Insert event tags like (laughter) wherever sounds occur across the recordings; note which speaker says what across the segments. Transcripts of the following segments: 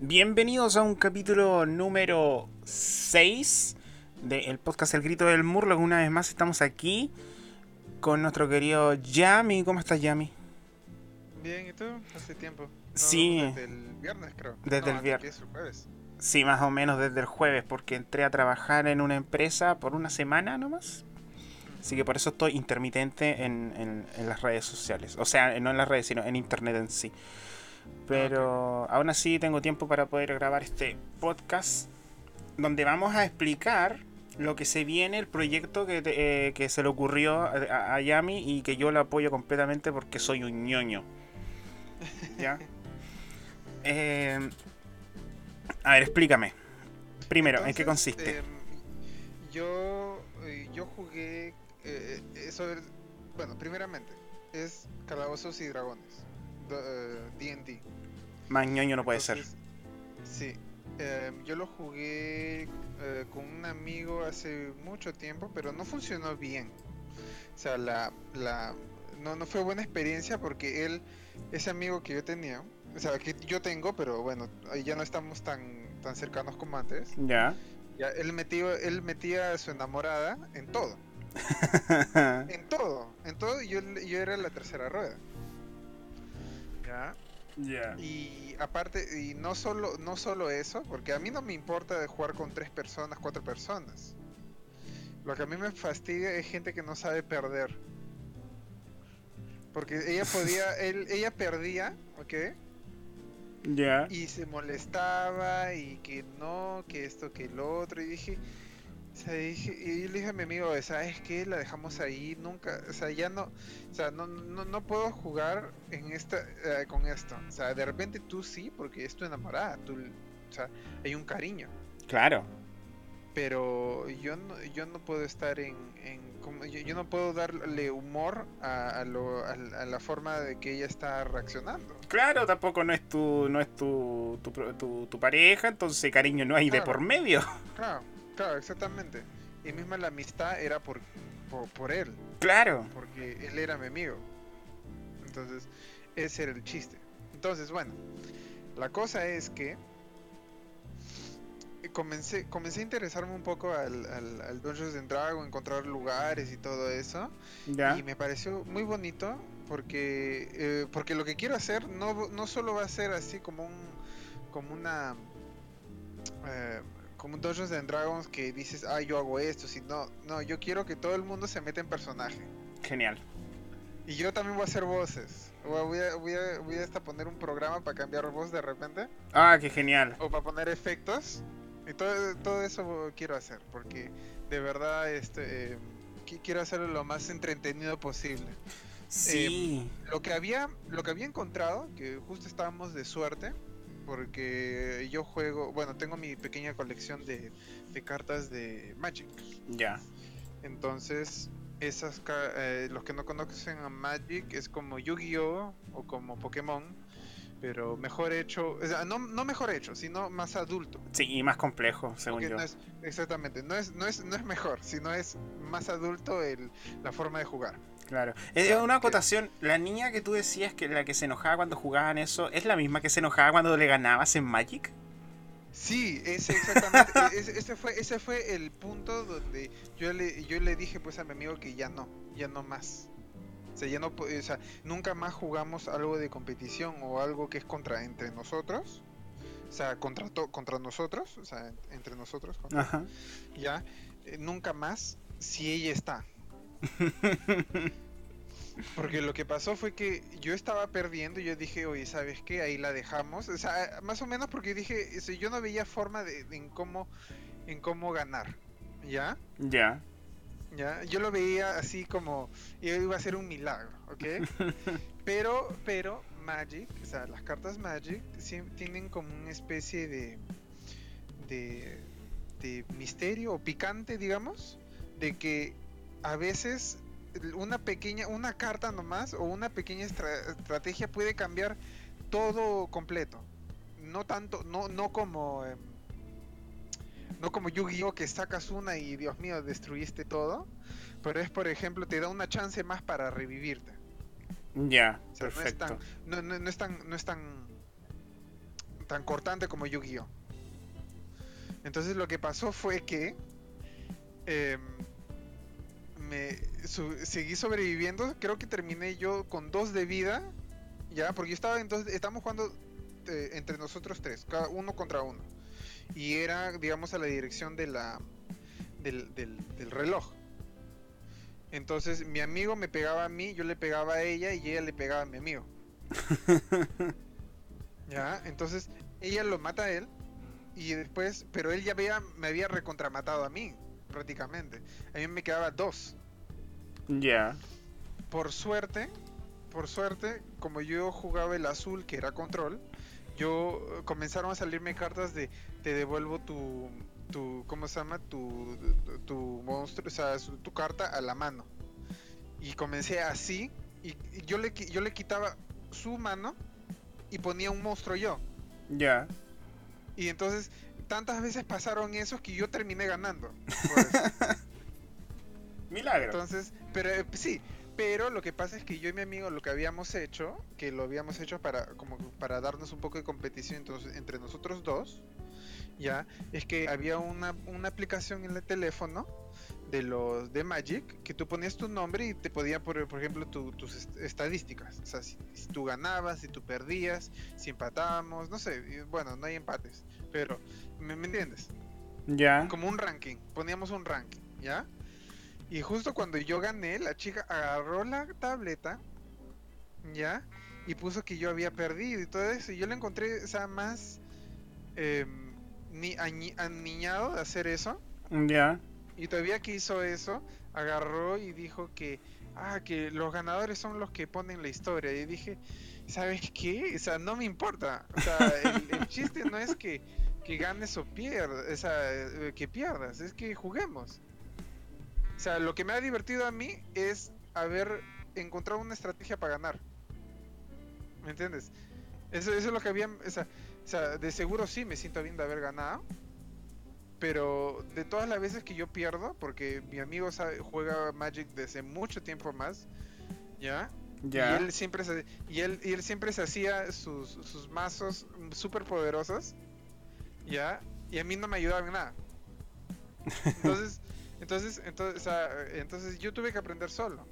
Speaker 1: Bienvenidos a un capítulo número 6 del podcast El Grito del Murloc. Una vez más estamos aquí con nuestro querido Yami. ¿Cómo estás, Yami?
Speaker 2: Bien, ¿y tú? Hace tiempo. No,
Speaker 1: Sí.
Speaker 2: Desde el viernes, creo.
Speaker 1: Desde
Speaker 2: No,
Speaker 1: el viernes.
Speaker 2: jueves.
Speaker 1: Sí, más o menos desde el jueves, porque entré a trabajar en una empresa por una semana nomás. Así que por eso estoy intermitente en, en- en las redes sociales. O sea, no en las redes, sino en internet en sí. Pero aún así tengo tiempo para poder grabar este podcast donde vamos a explicar lo que se viene, el proyecto que, te- eh, que se le ocurrió a, a- Yami y que yo lo apoyo completamente porque soy un ñoño. (laughs) ¿Ya? Eh, a ver, explícame. Primero, ¿en qué consiste?
Speaker 2: em, yo, eh, yo jugué. eh, eso es- bueno, primeramente, es Calabozos y Dragones. Do- eh, DD.
Speaker 1: Más ñoño no puede ser.
Speaker 2: Sí. em, yo lo jugué eh, con un amigo hace mucho tiempo, pero no funcionó bien. O sea, la, la, no, no fue buena experiencia porque él, ese amigo que yo tenía, o sea, que yo tengo, pero bueno, ahí ya no estamos tan, tan cercanos como antes.
Speaker 1: Ya.
Speaker 2: Ya, él metía, él metía a su enamorada en todo, (laughs) en todo, en todo, y yo, yo era la tercera rueda. Ya.
Speaker 1: Ya.
Speaker 2: Y aparte, y no solo, no solo eso, porque a mí no me importa de jugar con tres personas, cuatro personas. Lo que a mí me fastidia es gente que no sabe perder. Porque ella (laughs) podía, él, ella perdía, ¿ok?
Speaker 1: Ya.
Speaker 2: Y se molestaba y que no, que esto, que lo otro. Y dije, o sea, dije, y yo le dije a mi amigo, ¿sabes qué? La dejamos ahí, nunca, o sea, ya no, o sea, no, no, no puedo jugar en esta, eh, con esto. O sea, de repente tú sí, porque es tu enamorada, tú, o sea, hay un cariño.
Speaker 1: Claro.
Speaker 2: Pero yo no, yo no puedo estar en, en como- yo, yo no puedo darle humor a, a lo- a la- a la forma de que ella está reaccionando.
Speaker 1: Claro, tampoco no es tu, no es tu, tu, tu- tu pareja, entonces cariño no hay de por medio.
Speaker 2: Claro, claro, exactamente. Y misma la amistad era por, por, por él,
Speaker 1: Claro.
Speaker 2: porque él era mi amigo. Entonces, ese era el chiste. Entonces, bueno, la cosa es que comencé, comencé a interesarme un poco al, al, al Dungeons and Dragons, encontrar lugares y todo eso.
Speaker 1: Ya.
Speaker 2: Y me pareció muy bonito porque, eh, porque lo que quiero hacer no, no solo va a ser así como un como una eh, como un Dungeons and Dragons que dices, ah, yo hago esto, sino, no, yo quiero que todo el mundo se meta en personaje.
Speaker 1: Genial.
Speaker 2: Y yo también voy a hacer voces. Voy a, voy a, voy a, voy a hasta poner un programa para cambiar voz de repente.
Speaker 1: Ah, qué genial.
Speaker 2: O para poner efectos. Y todo, todo eso quiero hacer. Porque de verdad este, eh, qui- quiero hacerlo lo más entretenido posible.
Speaker 1: Sí.
Speaker 2: Lo que había, lo que había encontrado, que justo estábamos de suerte, porque yo juego, bueno, tengo mi pequeña colección de, de cartas de Magic.
Speaker 1: Ya.
Speaker 2: Entonces, esas eh, los que no conocen a Magic es como Yu-Gi-Oh o como Pokémon, pero mejor hecho, o sea, no, no mejor hecho, sino más adulto.
Speaker 1: Sí, y más complejo, según
Speaker 2: Porque
Speaker 1: yo.
Speaker 2: no es, exactamente, no es, no es, no es mejor, sino es más adulto el, la forma de jugar.
Speaker 1: Claro. Eh,
Speaker 2: sea,
Speaker 1: una acotación. La niña que tú decías que la que se enojaba cuando jugaban eso, ¿es la misma que se enojaba cuando le ganabas en Magic?
Speaker 2: Sí, ese exactamente, e- ese, ese fue, ese fue el punto donde yo le, yo le dije pues a mi amigo que ya no, ya no más. O sea, ya no, po- o sea, nunca más jugamos algo de competición o algo que es contra entre nosotros. O sea, contra to- contra nosotros, o sea, en- entre nosotros, contra-
Speaker 1: Ajá.
Speaker 2: ya, eh, nunca más si ella está. Porque lo que pasó fue que yo estaba perdiendo y yo dije, oye, ¿sabes qué? Ahí la dejamos. O sea, más o menos porque dije, o sea, yo no veía forma de, de en cómo en cómo ganar. ¿Ya?
Speaker 1: Ya.
Speaker 2: ¿Ya? Yo lo veía así como iba a ser un milagro, ¿ok? (laughs) pero, pero Magic, o sea, las cartas Magic sí tienen como una especie de, de, de misterio o picante, digamos, de que a veces una pequeña, una carta nomás o una pequeña estra- estrategia puede cambiar todo completo. No tanto, no, no como em, no como Yu-Gi-Oh que sacas una y Dios mío destruiste todo, pero es por ejemplo te da una chance más para revivirte.
Speaker 1: Ya,
Speaker 2: O sea, no es tan, no, no- es tan, no es tan, tan cortante como Yu-Gi-Oh! Entonces lo que pasó fue que em, me seguí sobreviviendo. Creo que terminé yo con dos de vida. Ya, porque yo estaba entonces, estamos jugando eh, entre nosotros tres, cada uno contra uno. Y era, digamos, a la dirección de la del, del, del reloj. Entonces mi amigo me pegaba a mí, yo le pegaba a ella y ella le pegaba a mi amigo. (laughs) ya, entonces ella lo mata a él y después, pero él ya había, me había recontramatado a mí, prácticamente. A mí me quedaba dos.
Speaker 1: Ya.
Speaker 2: Por suerte, por suerte, como yo jugaba el azul, que era control, yo eh, comenzaron a salirme cartas de te devuelvo tu, tu ¿cómo se llama? Tu, tu, monstruo, o sea, tu carta a la mano. Y comencé así, y, yo, le, yo le quitaba su mano y ponía un monstruo yo.
Speaker 1: Ya.
Speaker 2: Y entonces, tantas veces pasaron esos que yo terminé ganando. (laughs)
Speaker 1: Milagro.
Speaker 2: Entonces, pero eh, sí, pero lo que pasa es que yo y mi amigo lo que habíamos hecho, que lo habíamos hecho para como para darnos un poco de competición entre nosotros dos, ya, es que había una, una aplicación en el teléfono de los de Magic que tú ponías tu nombre y te podía por, por ejemplo tus estadísticas o sea si, tú ganabas si tú perdías si empatábamos no sé bueno no hay empates pero me, entiendes
Speaker 1: ya.
Speaker 2: Como un ranking poníamos un ranking ya y justo cuando yo gané la chica agarró la tableta ya y puso que yo había perdido y todo eso. Y yo le encontré o sea más em, ni aniñado de hacer eso.
Speaker 1: Ya.
Speaker 2: Y todavía que hizo eso, agarró y dijo que, ah, que los ganadores son los que ponen la historia. Y dije, ¿sabes qué? O sea, no me importa. O sea, el, (laughs) chiste no es que, que ganes o pierdas, o sea, eh, que pierdas, es que juguemos. O sea, lo que me ha divertido a mí es haber encontrado una estrategia para ganar. ¿Me entiendes? Eso, eso es lo que había. O sea, o sea, de seguro sí me siento bien de haber ganado pero de todas las veces que yo pierdo, porque mi amigo juega Magic desde mucho tiempo más, ¿ya? Y él siempre se, y él, y él siempre se hacía sus, sus mazos súper poderosos, ¿ya? Y a mí no me ayudaba en nada. Entonces, (laughs) entonces, entonces, entonces yo tuve que aprender solo.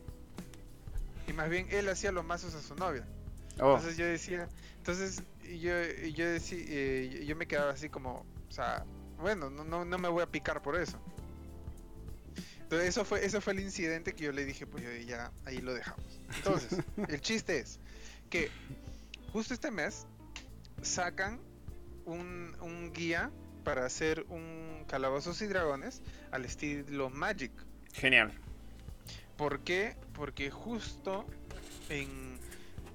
Speaker 2: Y más bien él hacía los mazos a su novia. Oh. Entonces yo decía, entonces yo, yo decía, eh, yo me quedaba así como, o sea, bueno, no, no, no me voy a picar por eso. Entonces eso fue, eso fue el incidente que yo le dije, pues ya ahí lo dejamos. Entonces, (laughs) el chiste es que justo este mes sacan un, un guía para hacer un calabozos y dragones al estilo Magic.
Speaker 1: Genial.
Speaker 2: ¿Por qué? Porque justo en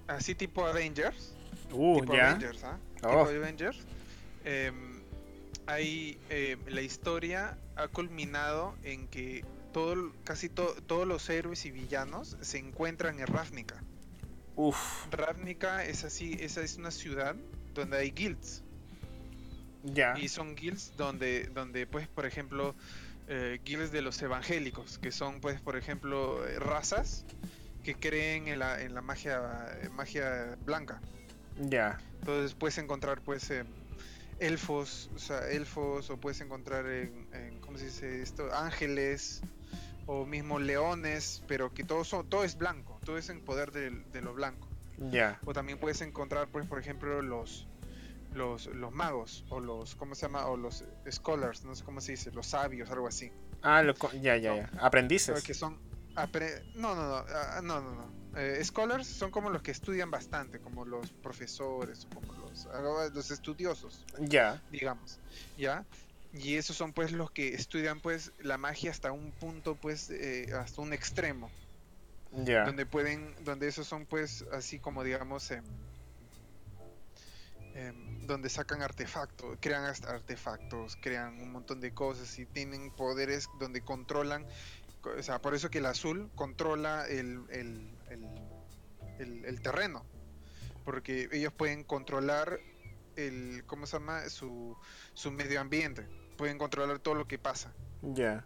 Speaker 2: así tipo Avengers,
Speaker 1: uh,
Speaker 2: tipo Avengers, ¿ah? Tipo oh. Avengers, eh, hay eh, la historia ha culminado en que todo, casi todos los héroes y villanos se encuentran en Ravnica.
Speaker 1: Uf.
Speaker 2: Ravnica es así, esa es una ciudad donde hay guilds.
Speaker 1: Ya.
Speaker 2: Y son guilds donde, donde pues, por ejemplo, eh, guilds de los evangélicos, que son, pues, por ejemplo, eh, razas que creen en la, en la magia, magia blanca.
Speaker 1: Ya.
Speaker 2: Entonces puedes encontrar, pues, elfos, o sea, elfos, o puedes encontrar en, ¿cómo se dice esto? Ángeles, o mismo leones, pero que todo, son, todo es blanco, todo es en poder de, lo blanco.
Speaker 1: Ya.
Speaker 2: O también puedes encontrar, pues, por ejemplo, los, los, los magos, o los, ¿cómo se llama? O los scholars, no sé cómo se dice, los sabios, algo así.
Speaker 1: Ah, ya, ya, ya. Aprendices.
Speaker 2: Que son, no, no, no, ah, no, no, no. Eh, scholars son como los que estudian bastante, como los profesores, como los, ah, los estudiosos.
Speaker 1: Ya.
Speaker 2: Digamos. ¿Ya? Y esos son pues los que estudian pues la magia hasta un punto pues eh, hasta un extremo.
Speaker 1: Ya.
Speaker 2: Donde pueden, donde esos son pues así como digamos em, donde sacan artefactos, crean artefactos, crean un montón de cosas y tienen poderes donde controlan o sea, por eso que el azul controla el, el, terreno. Porque ellos pueden controlar el, ¿cómo se llama? Su, su medio ambiente. Pueden controlar todo lo que pasa.
Speaker 1: Ya.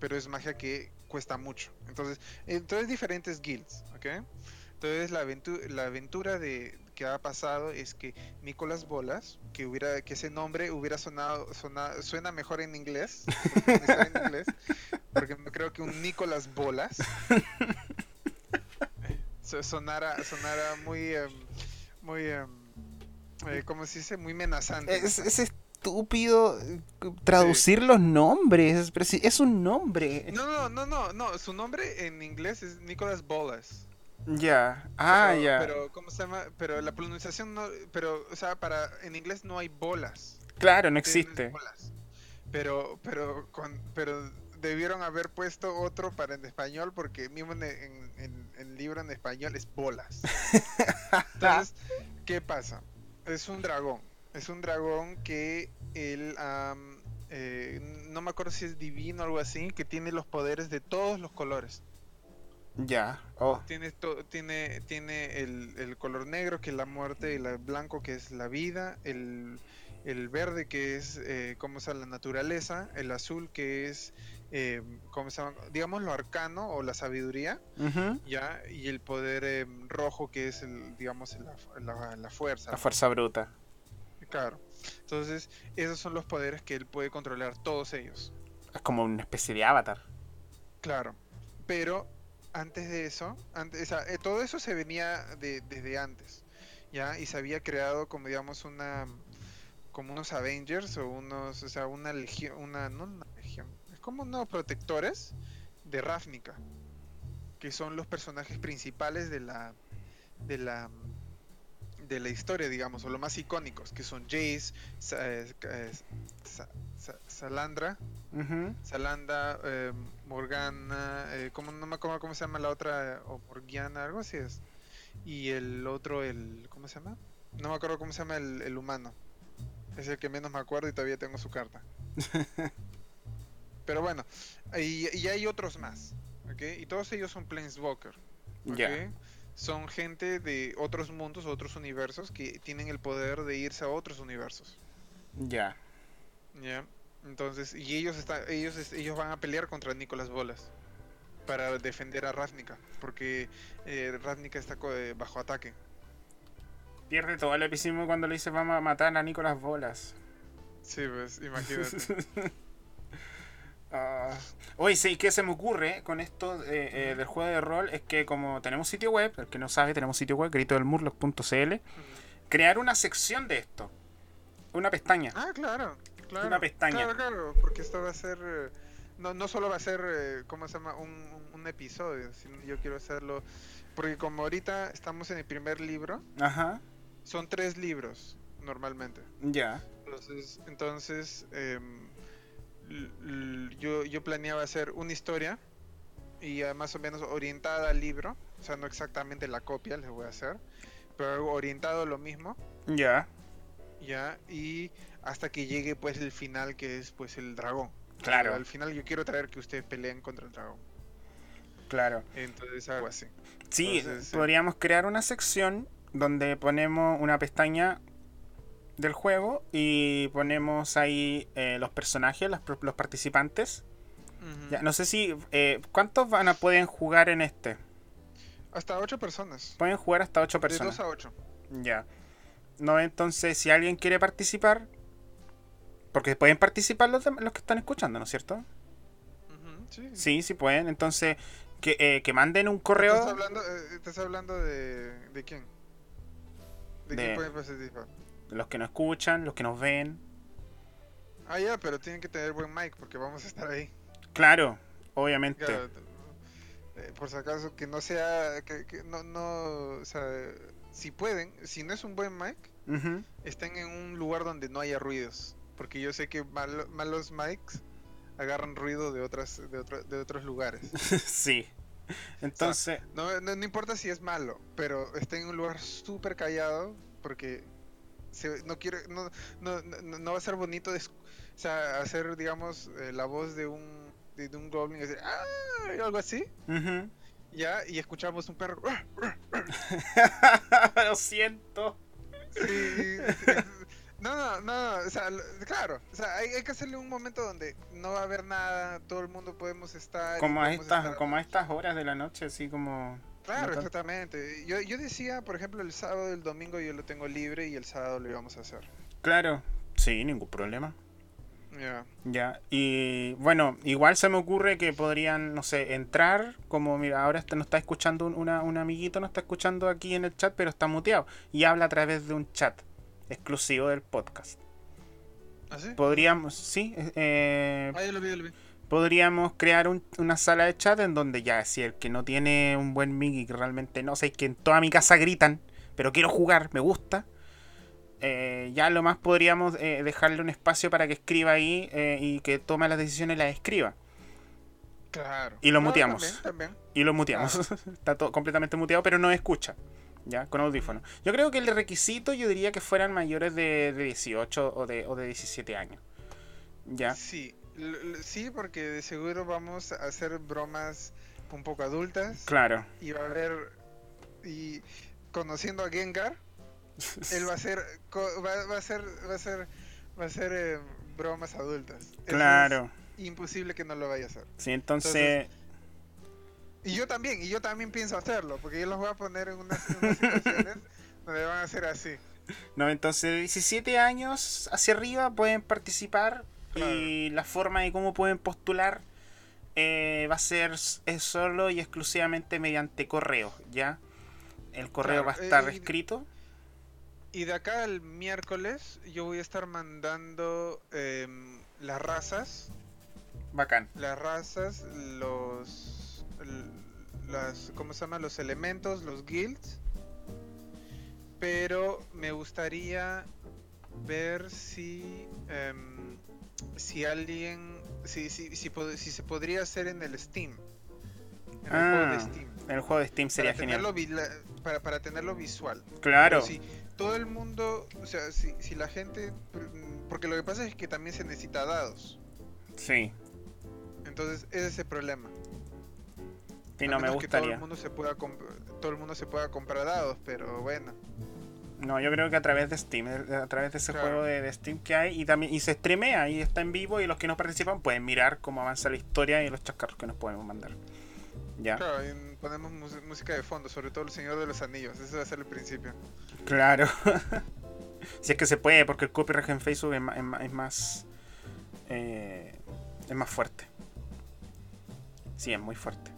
Speaker 2: Pero es magia que cuesta mucho. Entonces, entonces diferentes guilds, ¿ok? Entonces la aventura, la aventura de que ha pasado es que Nicolás Bolas, que hubiera, que ese nombre hubiera sonado, sonado suena mejor en inglés, en inglés, porque creo que un Nicolás Bolas sonara, sonara muy, em, muy, em, eh, ¿cómo se dice? Muy amenazante.
Speaker 1: Es, es estúpido eh, traducir los nombres, pero si es un nombre.
Speaker 2: No, no, no, no, no, su nombre en inglés es Nicolás Bolas.
Speaker 1: Ya, ah, ya.
Speaker 2: Pero, ¿cómo se llama? Pero la pronunciación no, pero, o sea, para, en inglés no hay bolas.
Speaker 1: Claro, no existe.
Speaker 2: Pero, pero, con, pero debieron haber puesto otro para en español porque mismo en, en, el libro en español es bolas. (laughs) Entonces, ¿qué pasa? Es un dragón. Es un dragón que él, eh, no me acuerdo si es divino o algo así, que tiene los poderes de todos los colores.
Speaker 1: Ya. Oh.
Speaker 2: Tiene, tiene, tiene el, el, color negro que es la muerte, el blanco que es la vida, el, el verde que es eh, como sea la naturaleza, el azul que es eh, ¿cómo se llama? digamos lo arcano o la sabiduría, ya y el poder eh, rojo que es el, digamos la, la, fuerza.
Speaker 1: La fuerza bruta.
Speaker 2: Claro. Entonces esos son los poderes que él puede controlar todos ellos.
Speaker 1: Es como una especie de avatar.
Speaker 2: Claro. Pero antes de eso, antes, eh, todo eso se venía de, desde antes, ¿ya? Y se había creado como digamos una como unos Avengers o unos, o sea, una legión, una no una legión, es como unos protectores de Ravnica, que son los personajes principales de la de la de la historia, digamos, o los más icónicos, que son Jace, eh, eh, Salandra, Salanda, eh, Morgana, eh, ¿cómo, no me acuerdo cómo se llama la otra, o Morgiana, algo así es. Y el otro, el, ¿cómo se llama? No me acuerdo cómo se llama el, humano. Es el que menos me acuerdo y todavía tengo su carta. (laughs) Pero bueno, y, y, hay otros más, ¿ok? Y todos ellos son Planeswalker, ¿ok? Son gente de otros mundos, otros universos que tienen el poder de irse a otros universos.
Speaker 1: Ya.
Speaker 2: Ya. Entonces, y ellos están, ellos, ellos van a pelear contra Nicolás Bolas para defender a Ravnica, porque eh, Ravnica está eh, bajo ataque.
Speaker 1: Pierde todo el episodio cuando le dice vamos a matar a Nicolás Bolas.
Speaker 2: Sí, pues, imagínate. (laughs)
Speaker 1: Ah. Oye, sí, ¿qué se me ocurre con esto eh, del juego de rol? Es que como tenemos sitio web, el que no sabe, tenemos sitio web, gritodelmurloc.cl, crear una sección de esto. Una pestaña.
Speaker 2: Ah, claro
Speaker 1: una pestaña.
Speaker 2: Claro, claro, porque esto va a ser. Eh, no, no solo va a ser, eh, ¿cómo se llama? Un, un episodio, sino yo quiero hacerlo. Porque como ahorita estamos en el primer libro,
Speaker 1: Ajá.
Speaker 2: son tres libros normalmente.
Speaker 1: Ya.
Speaker 2: Entonces, entonces em, yo, yo planeaba hacer una historia y más o menos orientada al libro, o sea, no exactamente la copia les voy a hacer, pero orientado a lo mismo.
Speaker 1: Ya.
Speaker 2: Ya, y hasta que llegue pues el final que es pues el dragón.
Speaker 1: Claro.
Speaker 2: al final yo quiero traer que ustedes peleen contra el dragón.
Speaker 1: Claro.
Speaker 2: Entonces algo así.
Speaker 1: Sí, podríamos crear una sección donde ponemos una pestaña del juego y ponemos ahí eh, los personajes, los, los participantes. ya, no sé si... Eh, ¿Cuántos van a pueden jugar en este?
Speaker 2: Hasta ocho personas.
Speaker 1: Pueden jugar hasta ocho personas.
Speaker 2: De dos a ocho.
Speaker 1: Ya. No, entonces, si alguien quiere participar, porque pueden participar los, los que están escuchando, ¿no es cierto?
Speaker 2: sí.
Speaker 1: sí. sí, pueden. Entonces, que, eh, que manden un correo.
Speaker 2: ¿Estás hablando, eh, ¿estás hablando de, de quién? ¿De, quién pueden participar?
Speaker 1: Los que nos escuchan, los que nos ven.
Speaker 2: Ah, ya, pero tienen que tener buen mic porque vamos a estar ahí.
Speaker 1: Claro, obviamente.
Speaker 2: Eh, por si acaso, que no sea. Que, que no, no. O sea, si pueden, si no es un buen mic, estén en un lugar donde no haya ruidos. Porque yo sé que malos mics agarran ruido de otras de, de otros lugares. (laughs)
Speaker 1: sí. Entonces...
Speaker 2: no, no, importa si es malo, pero está en un lugar súper callado porque no quiere no, no, no, va a ser bonito de, o sea, hacer, digamos, eh, la voz de un, de, un goblin, decir, ¡Ah! algo así. Ya, y escuchamos un perro. (laughs)
Speaker 1: Lo siento.
Speaker 2: Sí, no, no, no, o sea, claro, o sea, hay, que hacerle un momento donde no va a haber nada, todo el mundo podemos estar.
Speaker 1: Como a estas, como a estas horas de la noche, así como.
Speaker 2: Claro,
Speaker 1: ¿no?
Speaker 2: exactamente. Yo, yo decía, por ejemplo, el sábado y el domingo yo lo tengo libre y el sábado lo íbamos a hacer.
Speaker 1: Claro, sí, ningún problema.
Speaker 2: Ya.
Speaker 1: Ya, y bueno, igual se me ocurre que podrían, no sé, entrar, como mira, ahora este nos está escuchando un, una, un amiguito, nos está escuchando aquí en el chat, pero está muteado, y habla a través de un chat exclusivo del podcast.
Speaker 2: ¿Ah, sí?
Speaker 1: Podríamos, sí, eh,
Speaker 2: Ah, yo lo vi, yo lo vi.
Speaker 1: Podríamos crear un- una sala de chat en donde ya, si el que no tiene un buen mic y que realmente no sé, que en toda mi casa gritan, pero quiero jugar, me gusta, eh, ya lo más podríamos eh, dejarle un espacio para que escriba ahí eh, y que tome las decisiones y las escriba.
Speaker 2: Claro.
Speaker 1: Y lo
Speaker 2: No,
Speaker 1: muteamos.
Speaker 2: También, también.
Speaker 1: Y lo muteamos. (laughs) Está todo completamente muteado, pero no escucha. ¿Ya? Con audífono. Yo creo que el requisito yo diría que fueran mayores de, de 18 o de, o de 17 años. ¿Ya?
Speaker 2: Sí, sí, porque de seguro vamos a hacer bromas un poco adultas.
Speaker 1: Claro.
Speaker 2: Y va a haber. Y conociendo a Gengar, (laughs) él va a hacer. co- Va, va a hacer. Va a hacer. Va a hacer eh, bromas adultas. Es
Speaker 1: Claro.
Speaker 2: imposible que no lo vaya a hacer.
Speaker 1: Sí, entonces...
Speaker 2: Entonces, Y yo también, y yo también pienso hacerlo, porque yo los voy a poner en unas, en unas situaciones (laughs) donde van a ser así.
Speaker 1: No, entonces de 17 años hacia arriba pueden participar y la forma de cómo pueden postular eh, va a ser es solo y exclusivamente mediante correo, ¿ya? El correo
Speaker 2: Claro,
Speaker 1: va a estar
Speaker 2: eh, y-
Speaker 1: escrito.
Speaker 2: Y de acá al miércoles yo voy a estar mandando em, las razas,
Speaker 1: Bacán.
Speaker 2: las razas, los, las, ¿cómo se llama? Los elementos, los guilds. Pero me gustaría ver si, em, si alguien, si, si, si, si se podría hacer en el Steam, en el juego de
Speaker 1: Ah,
Speaker 2: Steam.
Speaker 1: El juego de Steam sería
Speaker 2: para
Speaker 1: genial.
Speaker 2: tenerlo, para, para tenerlo visual.
Speaker 1: Claro.
Speaker 2: Pero si todo el mundo, o sea, si, si la gente, porque lo que pasa es que también se necesita dados.
Speaker 1: Sí.
Speaker 2: Entonces, ese es el problema.
Speaker 1: Sí, no me
Speaker 2: menos que todo
Speaker 1: gustaría.
Speaker 2: el mundo se pueda todo el mundo se pueda comprar dados, pero bueno.
Speaker 1: No, yo creo que a través de Steam, eh, a través de ese
Speaker 2: Claro.
Speaker 1: juego de, de Steam que hay y también y se streamea y está en vivo y los que no participan pueden mirar cómo avanza la historia y los chascarros que nos podemos mandar. Ya.
Speaker 2: Claro, y ponemos música de fondo, sobre todo el Señor de los Anillos, ese va a ser el principio.
Speaker 1: Claro. (laughs) si es que se puede, porque el copyright en Facebook es más, es más, es más, eh, es más fuerte. Sí, es muy fuerte.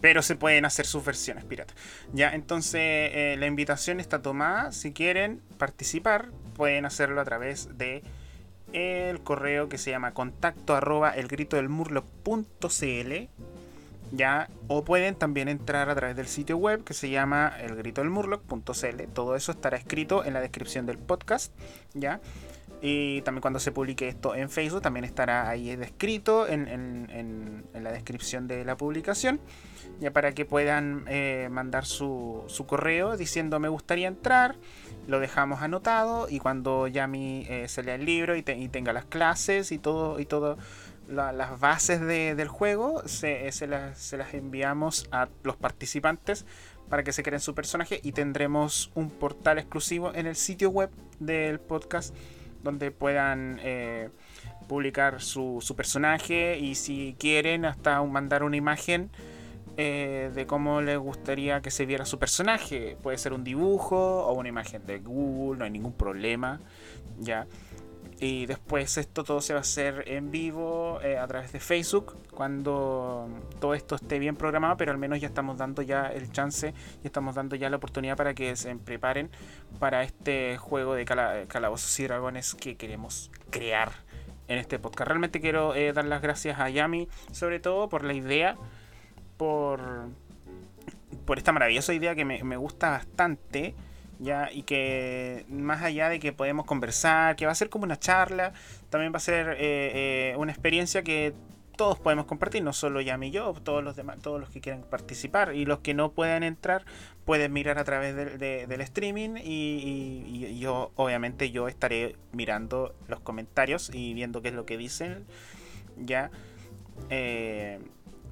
Speaker 1: Pero se pueden hacer sus versiones pirata. Ya, entonces eh, la invitación está tomada. Si quieren participar, pueden hacerlo a través de el correo que se llama contacto arroba elgritodelmurloc.cl ya o pueden también entrar a través del sitio web que se llama elgritodelmurloc.cl todo eso estará escrito en la descripción del podcast ya y también cuando se publique esto en Facebook también estará ahí descrito en, en- en- la descripción de la publicación ya para que puedan eh, mandar su, su correo diciendo me gustaría entrar lo dejamos anotado y cuando Yami eh, se lea el libro y, te- y tenga las clases y todo y todo la- las bases de- del juego se, se las, se las enviamos a los participantes para que se creen su personaje y tendremos un portal exclusivo en el sitio web del podcast donde puedan eh, publicar su, su personaje y si quieren hasta mandar una imagen eh, de cómo les gustaría que se viera su personaje. Puede ser un dibujo o una imagen de Google, no hay ningún problema. Ya. Y después esto todo se va a hacer en vivo eh, a través de Facebook cuando todo esto esté bien programado, pero al menos ya estamos dando ya el chance y estamos dando ya la oportunidad para que se preparen para este juego de cala- calabozos y dragones que queremos crear en este podcast. Realmente quiero eh, dar las gracias a Yami, sobre todo por la idea, por, por esta maravillosa idea que me gusta bastante. Ya, y que más allá de que podemos conversar, que va a ser como una charla, también va a ser eh, eh, una experiencia que todos podemos compartir, no solo Yami y yo, todos los demás, todos los que quieran participar y los que no puedan entrar pueden mirar a través del- de- del streaming y yo obviamente yo estaré mirando los comentarios y viendo qué es lo que dicen ya. Eh,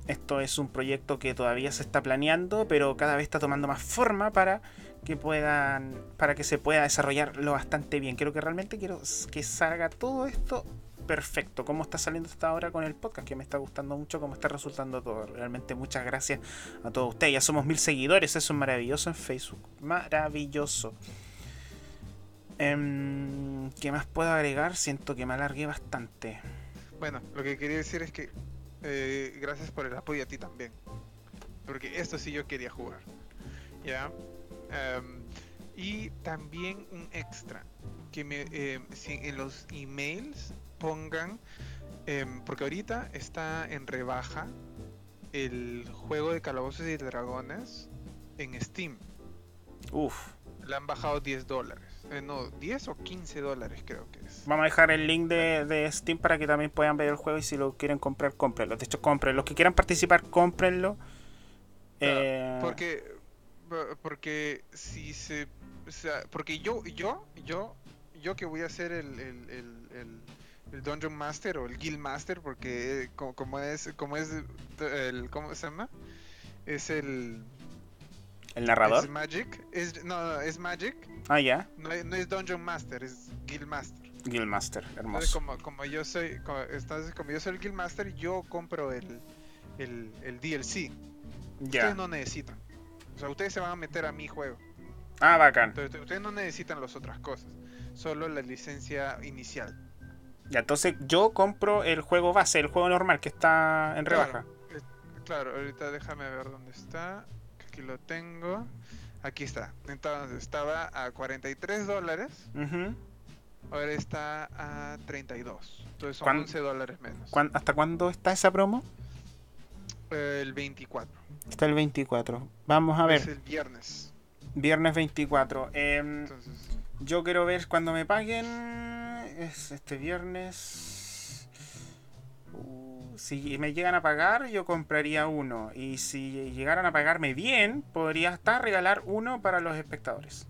Speaker 1: esto es un proyecto que todavía se está planeando pero cada vez está tomando más forma para que puedan para que se pueda desarrollar lo bastante bien quiero que realmente quiero que salga todo esto perfecto. ¿Cómo está saliendo hasta ahora con el podcast? Que me está gustando mucho, cómo está resultando todo. Realmente muchas gracias a todos ustedes. Ya somos mil seguidores, eso es maravilloso en Facebook. Maravilloso. Em, ¿Qué más puedo agregar? Siento que me alargué bastante.
Speaker 2: Bueno, lo que quería decir es que eh, gracias por el apoyo a ti también. Porque esto sí yo quería jugar. ¿Ya? Em, y también un extra. Que me, em, si en los emails pongan. em, porque ahorita está en rebaja el juego de calabozos y dragones en Steam.
Speaker 1: Uf.
Speaker 2: Le han bajado 10 dólares. Eh, no, 10 o 15 dólares creo que es.
Speaker 1: Vamos a dejar el link de, de Steam para que también puedan ver el juego y si lo quieren comprar, cómprenlo. De hecho, compren. Los que quieran participar, cómprenlo.
Speaker 2: Claro,
Speaker 1: Eh,
Speaker 2: Porque, po- porque si se, o sea, porque yo, yo, yo, yo que voy a ser el, el, el, el- el Dungeon Master o el Guild Master, porque como, como es, como es el, ¿cómo se llama? Es el,
Speaker 1: el
Speaker 2: es
Speaker 1: narrador.
Speaker 2: Magic, es, no, no, es Magic,
Speaker 1: Ah, ya.
Speaker 2: no, es- no es Dungeon Master, es Guild Master.
Speaker 1: Guildmaster.
Speaker 2: Entonces,
Speaker 1: Hermoso.
Speaker 2: como, como yo soy, como, entonces, como yo soy el Guild Master, yo compro el, el, el DLC.
Speaker 1: Ya.
Speaker 2: Ustedes no necesitan. O sea, ustedes se van a meter a mi juego.
Speaker 1: Ah, bacán.
Speaker 2: Entonces, ustedes no necesitan las otras cosas. Solo la licencia inicial.
Speaker 1: Ya, entonces yo compro el juego base, el juego normal que está en rebaja.
Speaker 2: Claro, eh, claro, ahorita déjame ver dónde está. que Aquí lo tengo. Aquí está. Entonces estaba a 43 dólares.
Speaker 1: Ujú.
Speaker 2: Ahora está a 32. Entonces son
Speaker 1: ¿Cuán-
Speaker 2: 11 dólares menos.
Speaker 1: ¿Cuán- ¿Hasta cuándo está esa promo?
Speaker 2: Eh, el 24.
Speaker 1: Está el 24. Vamos a ver.
Speaker 2: Es el viernes.
Speaker 1: Viernes 24. Em,
Speaker 2: Entonces,
Speaker 1: yo quiero ver cuando me paguen. Es este viernes. Uh, si me llegan a pagar, yo compraría uno. Y si llegaran a pagarme bien, podría hasta regalar uno para los espectadores.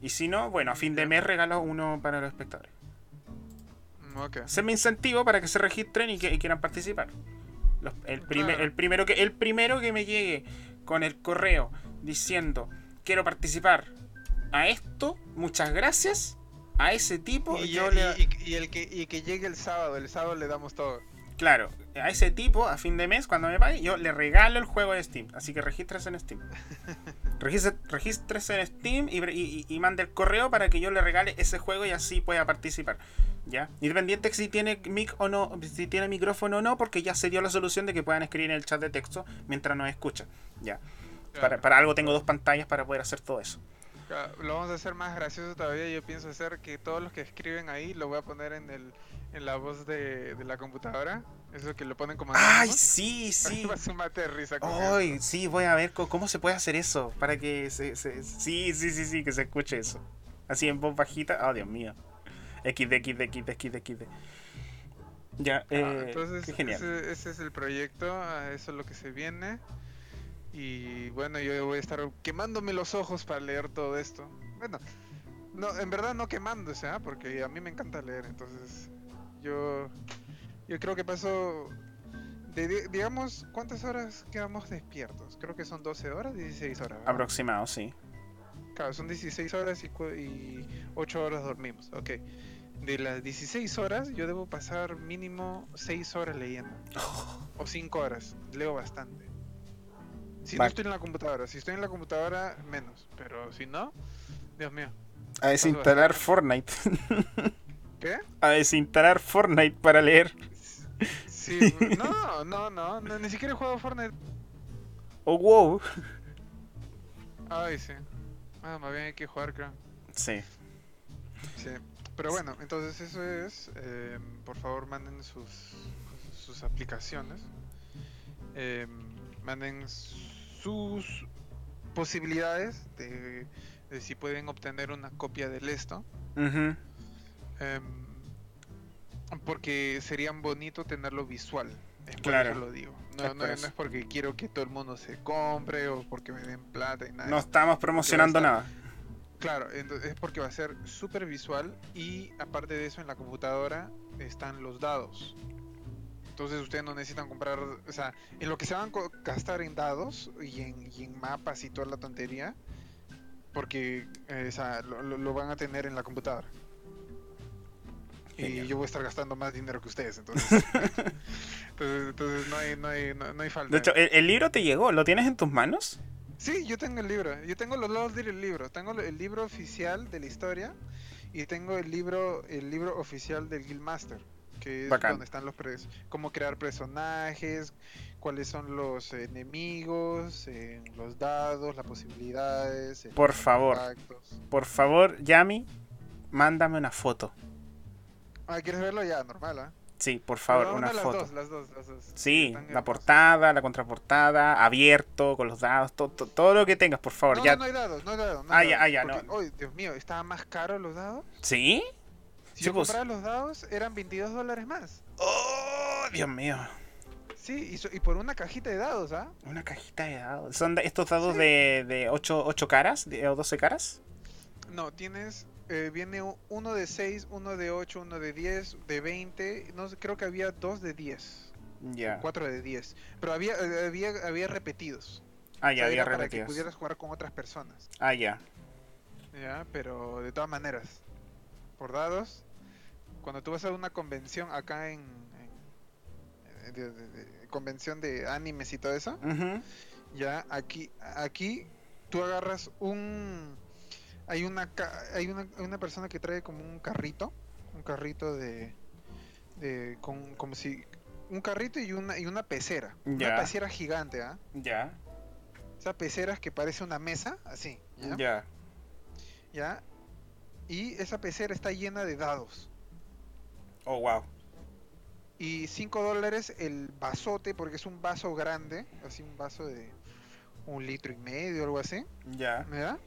Speaker 1: Y si no, bueno, a fin de mes regalo uno para los espectadores. es mi incentivo para que se registren y que y quieran participar. Los- el, primer-
Speaker 2: Claro.
Speaker 1: el, primero que, el primero que me llegue con el correo diciendo quiero participar a esto, muchas gracias. A ese tipo,
Speaker 2: Y,
Speaker 1: yo
Speaker 2: y-
Speaker 1: le.
Speaker 2: y- y el que, y que llegue el sábado. El sábado le damos todo.
Speaker 1: Claro, a ese tipo, a fin de mes, cuando me pague, yo le regalo el juego de Steam. Así que regístrese en Steam. (laughs) Regístrese, regístrese en Steam y, y- y mande el correo para que yo le regale ese juego y así pueda participar. ¿Ya? Independiente si tiene mic o no, si tiene micrófono o no, porque ya se dio la solución de que puedan escribir en el chat de texto mientras nos escuchan. ¿Ya? Para,
Speaker 2: Claro.
Speaker 1: para algo tengo dos pantallas para poder hacer todo eso.
Speaker 2: Lo vamos a hacer más gracioso todavía. Yo pienso hacer que todos los que escriben ahí lo voy a poner en el en la voz de, de la computadora. Eso que lo ponen como
Speaker 1: ¡Ay, sí, (laughs) sí!
Speaker 2: Mate risa con
Speaker 1: Ay, sí, voy a ver cómo se puede hacer eso para que se, se- sí, sí, sí, sí, que se escuche eso. Así en voz bajita. Oh, Dios mío. XD, XD, XD, XD, XD. Ya,
Speaker 2: Ah,
Speaker 1: eh,
Speaker 2: entonces,
Speaker 1: qué genial.
Speaker 2: Ese, ese es el proyecto, eso es lo que se viene. Y bueno, yo voy a estar quemándome los ojos para leer todo esto. Bueno, no, en verdad no quemándose, ¿ah? porque a mí me encanta leer, entonces yo, yo creo que paso, de, di- digamos, ¿cuántas horas quedamos despiertos? Creo que son 12 horas, 16 horas. ¿verdad?
Speaker 1: Aproximado, sí.
Speaker 2: Claro, son 16 horas y, y 8 horas dormimos, ok. De las 16 horas yo debo pasar mínimo 6 horas leyendo. (laughs) O 5 horas, leo bastante. Si no estoy en la computadora, si estoy en la computadora, menos. Pero si no, Dios mío.
Speaker 1: A desinstalar
Speaker 2: bastante.
Speaker 1: Fortnite. (laughs)
Speaker 2: ¿Qué?
Speaker 1: A desinstalar Fortnite para leer.
Speaker 2: Sí, (laughs) no, no, no, no, ni siquiera he jugado Fortnite.
Speaker 1: Oh, wow.
Speaker 2: Ay, sí. Ah, más bien hay que jugar, creo.
Speaker 1: Sí.
Speaker 2: Sí, pero bueno, entonces eso es. eh, por favor, manden sus, sus aplicaciones. eh, manden sus posibilidades de, de si pueden obtener una copia del esto.
Speaker 1: Ujú.
Speaker 2: Em, porque serían bonito tenerlo visual. Es por
Speaker 1: Claro.
Speaker 2: eso lo digo.
Speaker 1: Es
Speaker 2: No, es porque quiero que todo el mundo se compre o porque me den plata y nada.
Speaker 1: No estamos promocionando
Speaker 2: estar-
Speaker 1: nada.
Speaker 2: Claro, entonces es porque va a ser súper visual y aparte de eso en la computadora están los dados. Entonces ustedes no necesitan comprar, o sea, en lo que se van a gastar en dados y en, y en mapas y toda la tontería, porque eh, o sea, lo, lo- lo van a tener en la computadora. Y yo voy a estar gastando más dinero que ustedes, entonces. (laughs) entonces, entonces no, hay, no, hay, no, no hay falta.
Speaker 1: De hecho, el, el libro te llegó, ¿lo tienes en tus manos?
Speaker 2: Sí, yo tengo el libro. Yo tengo los dos del libro. Tengo el libro oficial de la historia y tengo el libro el libro oficial del Guildmaster, que es
Speaker 1: Bacán.
Speaker 2: donde están los cómo crear personajes, cuáles son los enemigos, eh, los dados, las posibilidades,
Speaker 1: Por favor. Por favor, Yami, mándame una foto.
Speaker 2: Ah, ¿quieres verlo ya? Normal, ¿ah?
Speaker 1: Sí, por favor,
Speaker 2: No, no,
Speaker 1: una
Speaker 2: las
Speaker 1: foto.
Speaker 2: Dos, las dos, las dos.
Speaker 1: Sí, la portada, la contraportada, abierto, con los dados, to- to- todo lo que tengas, por favor.
Speaker 2: No,
Speaker 1: ya...
Speaker 2: no, hay dados, no hay dados. no
Speaker 1: Ah,
Speaker 2: hay
Speaker 1: ya,
Speaker 2: dados,
Speaker 1: ah, ya,
Speaker 2: porque-
Speaker 1: no.
Speaker 2: Uy, Dios mío, ¿estaban más caros los dados?
Speaker 1: ¿Sí?
Speaker 2: Si yo
Speaker 1: pues.
Speaker 2: compraba los dados, eran 22 dólares más.
Speaker 1: Oh, Dios mío.
Speaker 2: Sí, y, so- y por una cajita de dados, ¿ah?
Speaker 1: Una cajita de dados. ¿Son estos dados
Speaker 2: Sí.
Speaker 1: de, de 8, caras de- o 12 caras?
Speaker 2: No, tienes. Eh, viene uno de 6, uno de 8, uno de 10, de 20. No creo que había dos de 10.
Speaker 1: Ya.
Speaker 2: Cuatro de 10. Pero había, eh, había, había repetidos.
Speaker 1: Ah,
Speaker 2: O
Speaker 1: ya,
Speaker 2: sea,
Speaker 1: había
Speaker 2: era para que
Speaker 1: repetidos.
Speaker 2: pudieras jugar con otras personas.
Speaker 1: Ah, ya.
Speaker 2: ¿Ya? Pero de todas maneras, por dados, cuando tú vas a una convención acá en. en- de- de- de- convención de animes y todo eso. Ya, aquí, aquí tú agarras un... Hay una, hay una, una persona que trae como un carrito, un carrito de... de con, como si... Un carrito y una, y una pecera.
Speaker 1: Ya.
Speaker 2: Una pecera gigante, ¿ah?
Speaker 1: Ya.
Speaker 2: Esa pecera que parece una mesa, así, ¿ya?
Speaker 1: Ya.
Speaker 2: ¿Ya? Y esa pecera está llena de dados.
Speaker 1: Oh, wow.
Speaker 2: Y 5 dólares el vasote, porque es un vaso grande, así un vaso de un litro y medio, algo así.
Speaker 1: Ya.
Speaker 2: ¿Ya?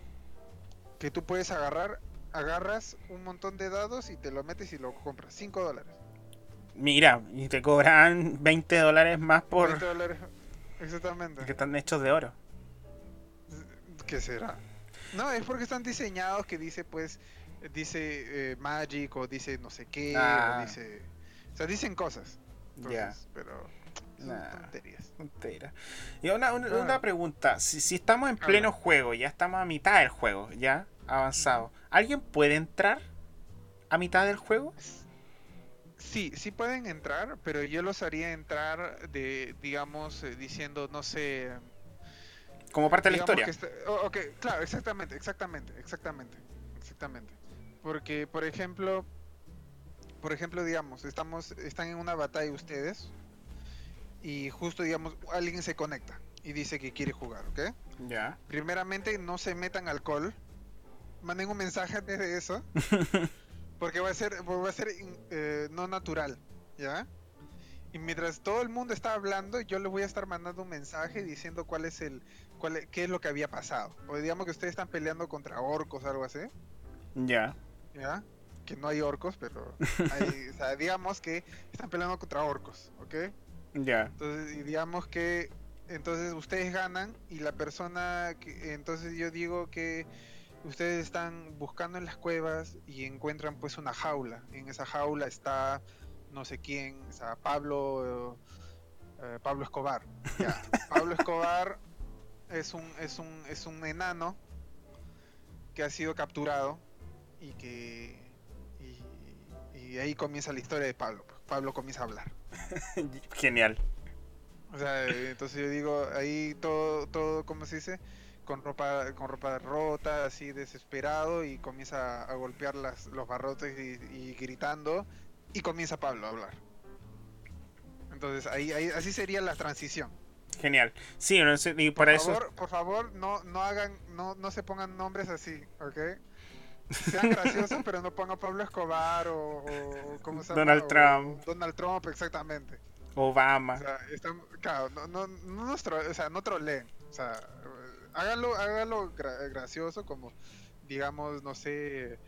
Speaker 2: Que tú puedes agarrar, agarras un montón de dados y te lo metes y lo compras. 5 dólares.
Speaker 1: Mira, y te cobran 20 dólares más por
Speaker 2: 20 dólares. Exactamente.
Speaker 1: que están hechos de oro.
Speaker 2: ¿Qué será? No, es porque están diseñados que dice pues, dice eh, Magic o dice no sé qué,
Speaker 1: Ah.
Speaker 2: o dice... O sea, dicen cosas.
Speaker 1: Ya.
Speaker 2: Entonces, pero... Son
Speaker 1: Nah.
Speaker 2: tonterías.
Speaker 1: Y una, una, pregunta. Si, si estamos en pleno juego, ya estamos a mitad del juego, ya avanzado. ¿Alguien puede entrar a mitad del juego?
Speaker 2: Sí, sí pueden entrar, pero yo los haría entrar de, digamos, eh, diciendo, no sé,
Speaker 1: Como parte de la historia.
Speaker 2: está- oh, ok, claro, exactamente, exactamente, exactamente, exactamente. Porque, por ejemplo, por ejemplo, digamos, estamos, están en una batalla ustedes y justo, digamos, alguien se conecta y dice que quiere jugar, ¿ok?
Speaker 1: Ya.
Speaker 2: Primeramente, no se metan alcohol, manden un mensaje antes de eso, (laughs) porque va a ser, va a ser eh, no natural, ¿ya? Y mientras todo el mundo está hablando, yo les voy a estar mandando un mensaje diciendo cuál es el, cuál es- qué es lo que había pasado. O digamos que ustedes están peleando contra orcos o algo así,
Speaker 1: Ya.
Speaker 2: ¿ya? Que no hay orcos, pero hay- (laughs) o sea, digamos que están peleando contra orcos, ¿ok?
Speaker 1: Ya.
Speaker 2: Entonces, y digamos que entonces ustedes ganan y la persona que entonces yo digo que ustedes están buscando en las cuevas y encuentran pues una jaula. En esa jaula está no sé quién, o sea, Pablo eh, Pablo Escobar. Ya, (laughs) Pablo Escobar es un es un es un enano que ha sido capturado y que y, y ahí comienza la historia de Pablo. Pablo comienza a hablar. (laughs)
Speaker 1: Genial.
Speaker 2: O sea, entonces yo digo, ahí todo, todo, ¿cómo se dice? Con ropa, con ropa rota, así desesperado, y comienza a golpear las, los barrotes y, y gritando, y comienza Pablo a hablar. Entonces ahí, ahí así sería la transición.
Speaker 1: Genial. Sí, y
Speaker 2: Por
Speaker 1: para eso.
Speaker 2: favor, por favor, no, no hagan, no, no se pongan nombres así, ¿ok? Sean graciosos, (laughs) pero no pongan Pablo Escobar o, o ¿cómo se llama?
Speaker 1: Donald
Speaker 2: O
Speaker 1: Trump.
Speaker 2: Donald Trump, exactamente.
Speaker 1: Obama.
Speaker 2: O sea, están, claro, no, no, no, nos tro- o sea, no troleen. O sea, háganlo, háganlo gra- gracioso, como, digamos, no sé,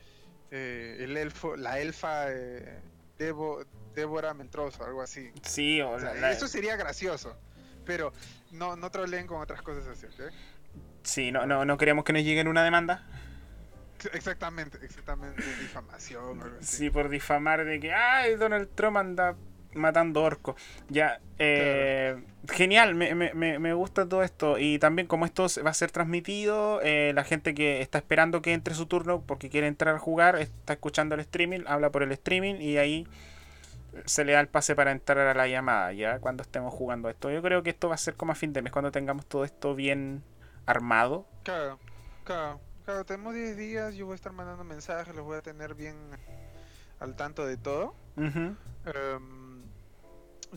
Speaker 2: eh, el elfo, la elfa eh, Debo- Débora Meltroso, algo así.
Speaker 1: sí, o
Speaker 2: O sea,
Speaker 1: la- la-
Speaker 2: eso sería gracioso. Pero no, no troleen con otras cosas así, ¿ok?
Speaker 1: sí, no, no, no queremos que nos lleguen una demanda.
Speaker 2: Ex- Exactamente, exactamente, difamación o algo así.
Speaker 1: Sí, por difamar de que, ay, Donald Trump anda matando orcos. Ya, eh, genial, me, me, me, gusta todo esto. Y también como esto va a ser transmitido, eh, la gente que está esperando que entre su turno porque quiere entrar a jugar, está escuchando el streaming, habla por el streaming y ahí se le da el pase para entrar a la llamada, ya, cuando estemos jugando esto. Yo creo que esto va a ser como a fin de mes, cuando tengamos todo esto bien armado.
Speaker 2: Claro, claro, claro, tenemos 10 días, yo voy a estar mandando mensajes, los voy a tener bien al tanto de todo. Em,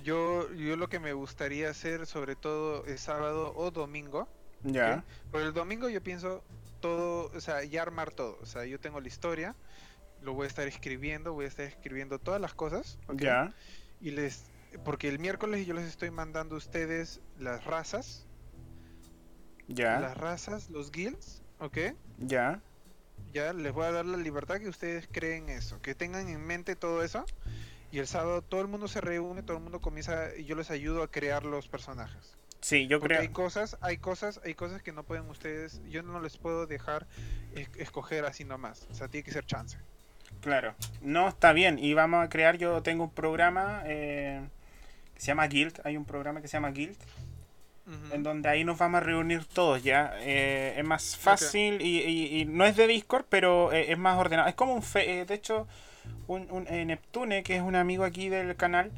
Speaker 2: yo, yo lo que me gustaría hacer, sobre todo, es sábado o domingo.
Speaker 1: Ya.
Speaker 2: Por el domingo yo pienso todo, o sea, ya armar todo. O sea, yo tengo la historia, lo voy a estar escribiendo, voy a estar escribiendo todas las cosas.
Speaker 1: Ya.
Speaker 2: Y les, porque el miércoles yo les estoy mandando a ustedes las razas.
Speaker 1: Ya.
Speaker 2: Las razas, los guilds, ¿ok?
Speaker 1: Ya
Speaker 2: ya les voy a dar la libertad que ustedes creen eso, que tengan en mente todo eso. Y el sábado todo el mundo se reúne, todo el mundo comienza y yo les ayudo a crear los personajes.
Speaker 1: Sí, yo creo.
Speaker 2: Hay cosas, hay cosas, hay cosas que no pueden ustedes, yo no les puedo dejar escoger así nomás. O sea, tiene que ser chance.
Speaker 1: Claro, no está bien. Y vamos a crear, yo tengo un programa eh, que se llama Guild. Hay un programa que se llama Guild en donde ahí nos vamos a reunir todos ya. Eh, es más fácil y, no es de Discord, pero eh, es más ordenado. Es como un... Fe eh, de hecho, un, Neptune, que es un amigo aquí del canal,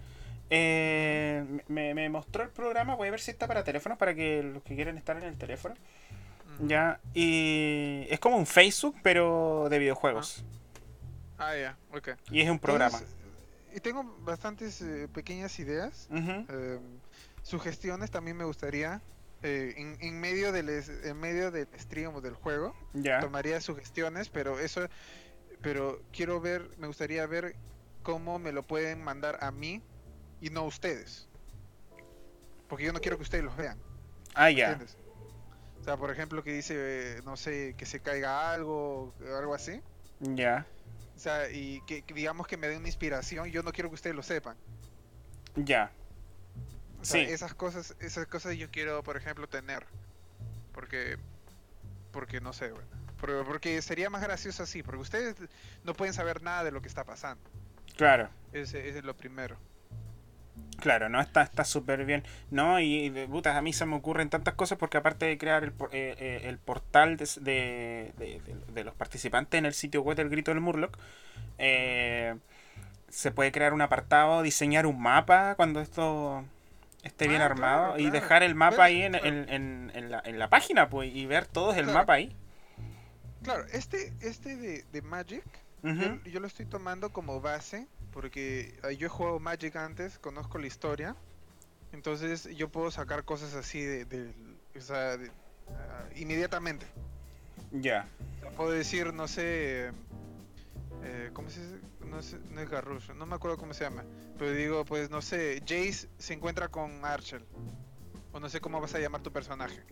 Speaker 1: me, mostró el programa. Voy a ver si está para teléfonos, para que los que quieren estar en el teléfono. Ya, y es como un Facebook, pero de videojuegos.
Speaker 2: Ah, ya, ok.
Speaker 1: Y es un programa.
Speaker 2: y tengo bastantes pequeñas ideas sugestiones también me gustaría eh, en, medio del en medio del stream o del juego tomaría sugestiones pero eso pero quiero ver me gustaría ver cómo me lo pueden mandar a mí y no a ustedes. Porque yo no quiero que ustedes los vean.
Speaker 1: Ah ya.
Speaker 2: O sea por ejemplo que dice no sé que se caiga algo o algo así.
Speaker 1: Ya.
Speaker 2: O sea y que, que digamos que me dé una inspiración yo no quiero que ustedes lo sepan.
Speaker 1: Ya.
Speaker 2: Sí. esas cosas, esas cosas yo quiero, por ejemplo, tener. Porque, porque no sé, bueno, porque, sería más gracioso así, porque ustedes no pueden saber nada de lo que está pasando.
Speaker 1: Claro.
Speaker 2: Ese, es lo primero.
Speaker 1: Claro, no está está súper bien. No, y, putas, a mí se me ocurren tantas cosas porque aparte de crear el, eh, eh, el portal de, de, de, los participantes en el sitio web del Grito del Murloc, eh, se puede crear un apartado, diseñar un mapa cuando esto esté bien ah, armado y dejar el mapa ahí en, en, en, la, en, la, página pues y ver todo el mapa ahí.
Speaker 2: Claro, este, este de, de Magic, yo, lo estoy tomando como base porque yo he jugado Magic antes, conozco la historia, entonces yo puedo sacar cosas así de, o sea, ah, inmediatamente.
Speaker 1: Ya.
Speaker 2: Puedo decir, no sé, eh, ¿cómo se dice? No, no es Garrush, no me acuerdo cómo se llama. Pero digo, pues no sé, Jace se encuentra con Archer. O no sé cómo vas a llamar tu personaje.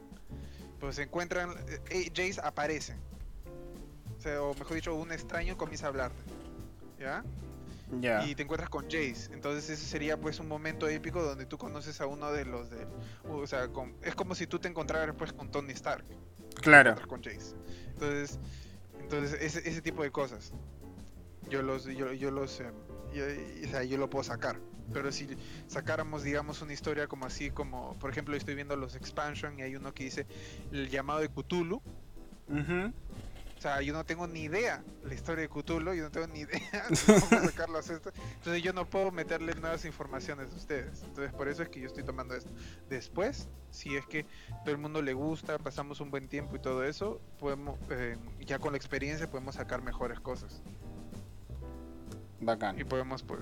Speaker 2: Pues se encuentran, eh, Jace aparece. O, mejor dicho, un extraño comienza a hablarte. ¿Ya? Y te encuentras con Jace. Entonces ese sería pues un momento épico donde tú conoces a uno de los de... O sea, es como si tú te encontraras pues con Tony Stark.
Speaker 1: Claro.
Speaker 2: Con Jace. Entonces, entonces ese, ese tipo de cosas yo los yo, yo los em, yo, o sea, yo lo puedo sacar pero si sacáramos digamos una historia como así como por ejemplo estoy viendo los expansion y hay uno que dice el llamado de Cthulhu o sea yo no tengo ni idea la historia de Cthulhu yo no tengo ni (laughs) idea de cómo sacarlo entonces yo no puedo meterle nuevas informaciones a ustedes entonces por eso es que yo estoy tomando esto después si es que todo el mundo le gusta pasamos un buen tiempo y todo eso podemos eh, ya con la experiencia podemos sacar mejores cosas
Speaker 1: Bacán.
Speaker 2: Y podemos, pues,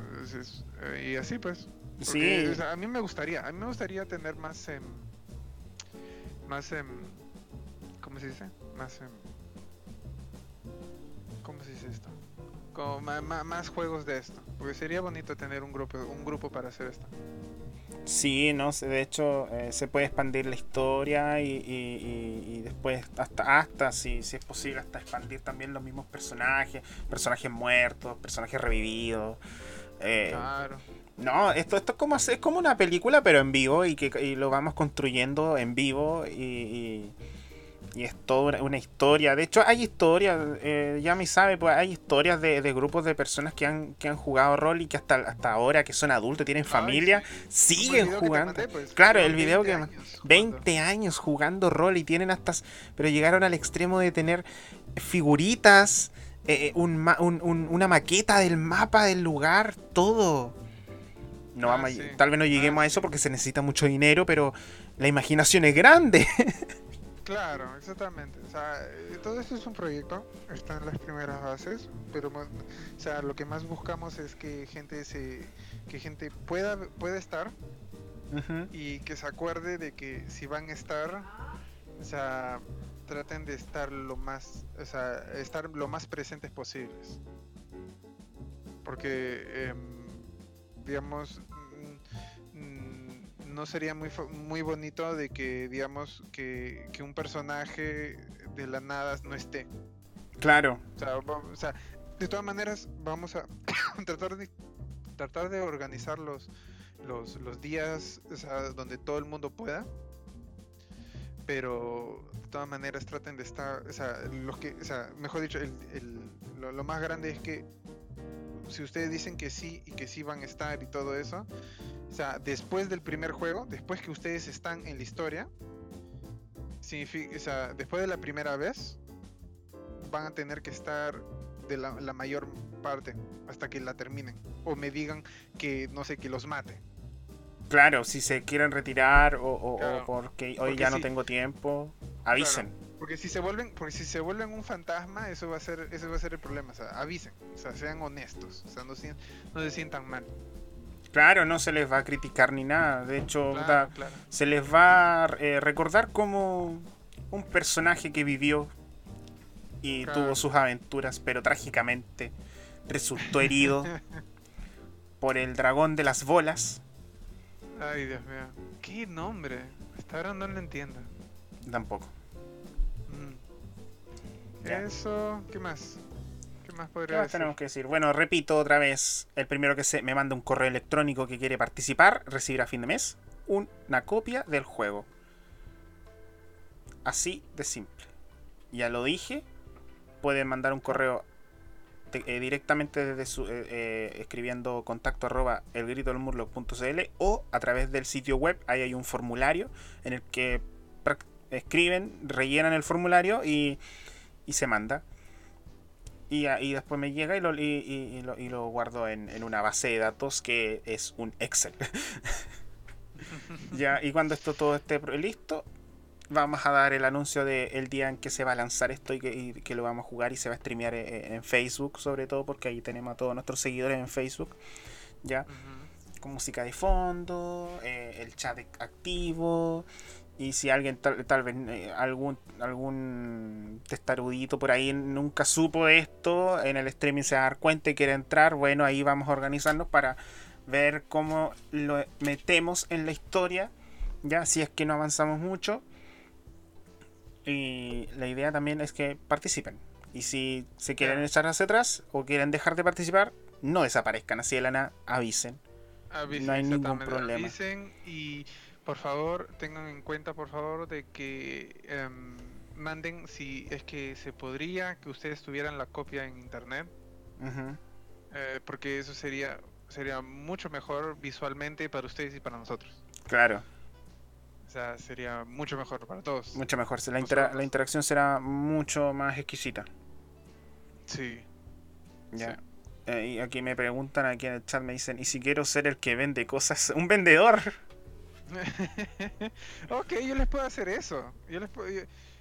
Speaker 2: eh, y así pues.
Speaker 1: sí.
Speaker 2: a mí me gustaría, a mí me gustaría tener más, eh, más, eh, ¿cómo se dice? Más, eh, ¿cómo se dice esto? Como más juegos de esto, porque sería bonito tener un grupo, un grupo para hacer esto.
Speaker 1: Sí, no sé, de hecho eh, se puede expandir la historia y, y, después hasta, hasta si, si, es posible, hasta expandir también los mismos personajes, personajes muertos, personajes revividos.
Speaker 2: Eh, claro.
Speaker 1: No, esto, esto es como es como una película pero en vivo y que y lo vamos construyendo en vivo y, Y es toda una historia. De hecho, hay historias, eh, ya me sabe, pues hay historias de, de, grupos de personas que han, que han jugado rol y que hasta, hasta ahora, que son adultos, tienen familia, siguen jugando. pues, claro, el video que... 20 años jugando rol y tienen hasta... Pero llegaron al extremo de tener figuritas, eh, un, un, una maqueta del mapa del lugar, todo. No ah, vamos Tal vez no lleguemos ah, a eso porque se necesita mucho dinero, pero la imaginación es grande. (laughs)
Speaker 2: Claro, exactamente. O sea, eh, todo esto es un proyecto, está en las primeras bases, pero o sea, lo que más buscamos es que gente se que gente pueda pueda estar y que se acuerde de que si van a estar, o sea, traten de estar lo más, o sea, estar lo más presentes posibles. Porque em, digamos no sería muy, muy bonito de que, digamos, que, un personaje de la nada no esté.
Speaker 1: Claro.
Speaker 2: O sea, de todas maneras, vamos a (coughs) tratar de tratar de organizar los, los, días donde todo el mundo pueda. Pero de todas maneras traten de estar, o sea, los que, o sea, mejor dicho, el, lo, lo, más grande es que si ustedes dicen que sí y que sí van a estar y todo eso, o sea, después del primer juego, después que ustedes están en la historia, significa, o sea, después de la primera vez, van a tener que estar de la, mayor parte hasta que la terminen. O me digan que, no sé, que los mate.
Speaker 1: Claro, si se quieren retirar o, porque hoy ya no tengo tiempo, avisen.
Speaker 2: Porque si se vuelven, porque si se vuelven un fantasma, eso va a ser, eso va a ser el problema. O sea, avisen, o sea, sean honestos, o sea, no, no se sientan mal.
Speaker 1: Claro, no se les va a criticar ni nada. De hecho, se les va a eh, recordar como un personaje que vivió y tuvo sus aventuras, pero trágicamente resultó herido (laughs) por el dragón de las bolas.
Speaker 2: Ay, Dios mío. ¿Qué nombre? Hasta ahora no lo entiendo.
Speaker 1: Tampoco.
Speaker 2: Eso, ¿qué más? más
Speaker 1: tenemos que decir? Bueno, repito otra vez. El primero que se me manda un correo electrónico que quiere participar recibirá a fin de mes una copia del juego. Así de simple. Ya lo dije. Pueden mandar un correo eh, directamente desde su, eh, eh, escribiendo contacto arroba elgritodelmurloc.cl o a través del sitio web. Ahí hay un formulario en el que escriben, rellenan el formulario y, y se manda. Y, después me llega y lo, y, lo, y lo, guardo en, una base de datos que es un Excel. (laughs) ya, y cuando esto todo esté listo, vamos a dar el anuncio del día en que se va a lanzar esto y que, lo vamos a jugar y se va a streamear en, Facebook, sobre todo porque ahí tenemos a todos nuestros seguidores en Facebook. Ya. Con música de fondo, eh, el chat activo y si alguien tal, vez eh, algún algún testarudito por ahí nunca supo esto, en el streaming se va a dar cuenta y quiere entrar, bueno, ahí vamos a organizarnos para ver cómo lo metemos en la historia, ya si es que no avanzamos mucho. Y la idea también es que participen. Y si se quieren echar hacia atrás o quieren dejar de participar, no desaparezcan. Así de lana, avisen.
Speaker 2: avisen no hay ningún problema. Avisen y por favor, tengan en cuenta, por favor, de que em, manden, si es que se podría, que ustedes tuvieran la copia en internet. Eh, porque eso sería sería mucho mejor visualmente para ustedes y para nosotros.
Speaker 1: Claro.
Speaker 2: O sea, sería mucho mejor para todos.
Speaker 1: Mucho mejor. La, la interacción será mucho más exquisita.
Speaker 2: Sí.
Speaker 1: Ya. Eh, y aquí me preguntan, aquí en el chat me dicen, ¿y si quiero ser el que vende cosas? (laughs) ¿Un vendedor? (laughs)
Speaker 2: ok, yo les puedo hacer eso. Yo les puedo,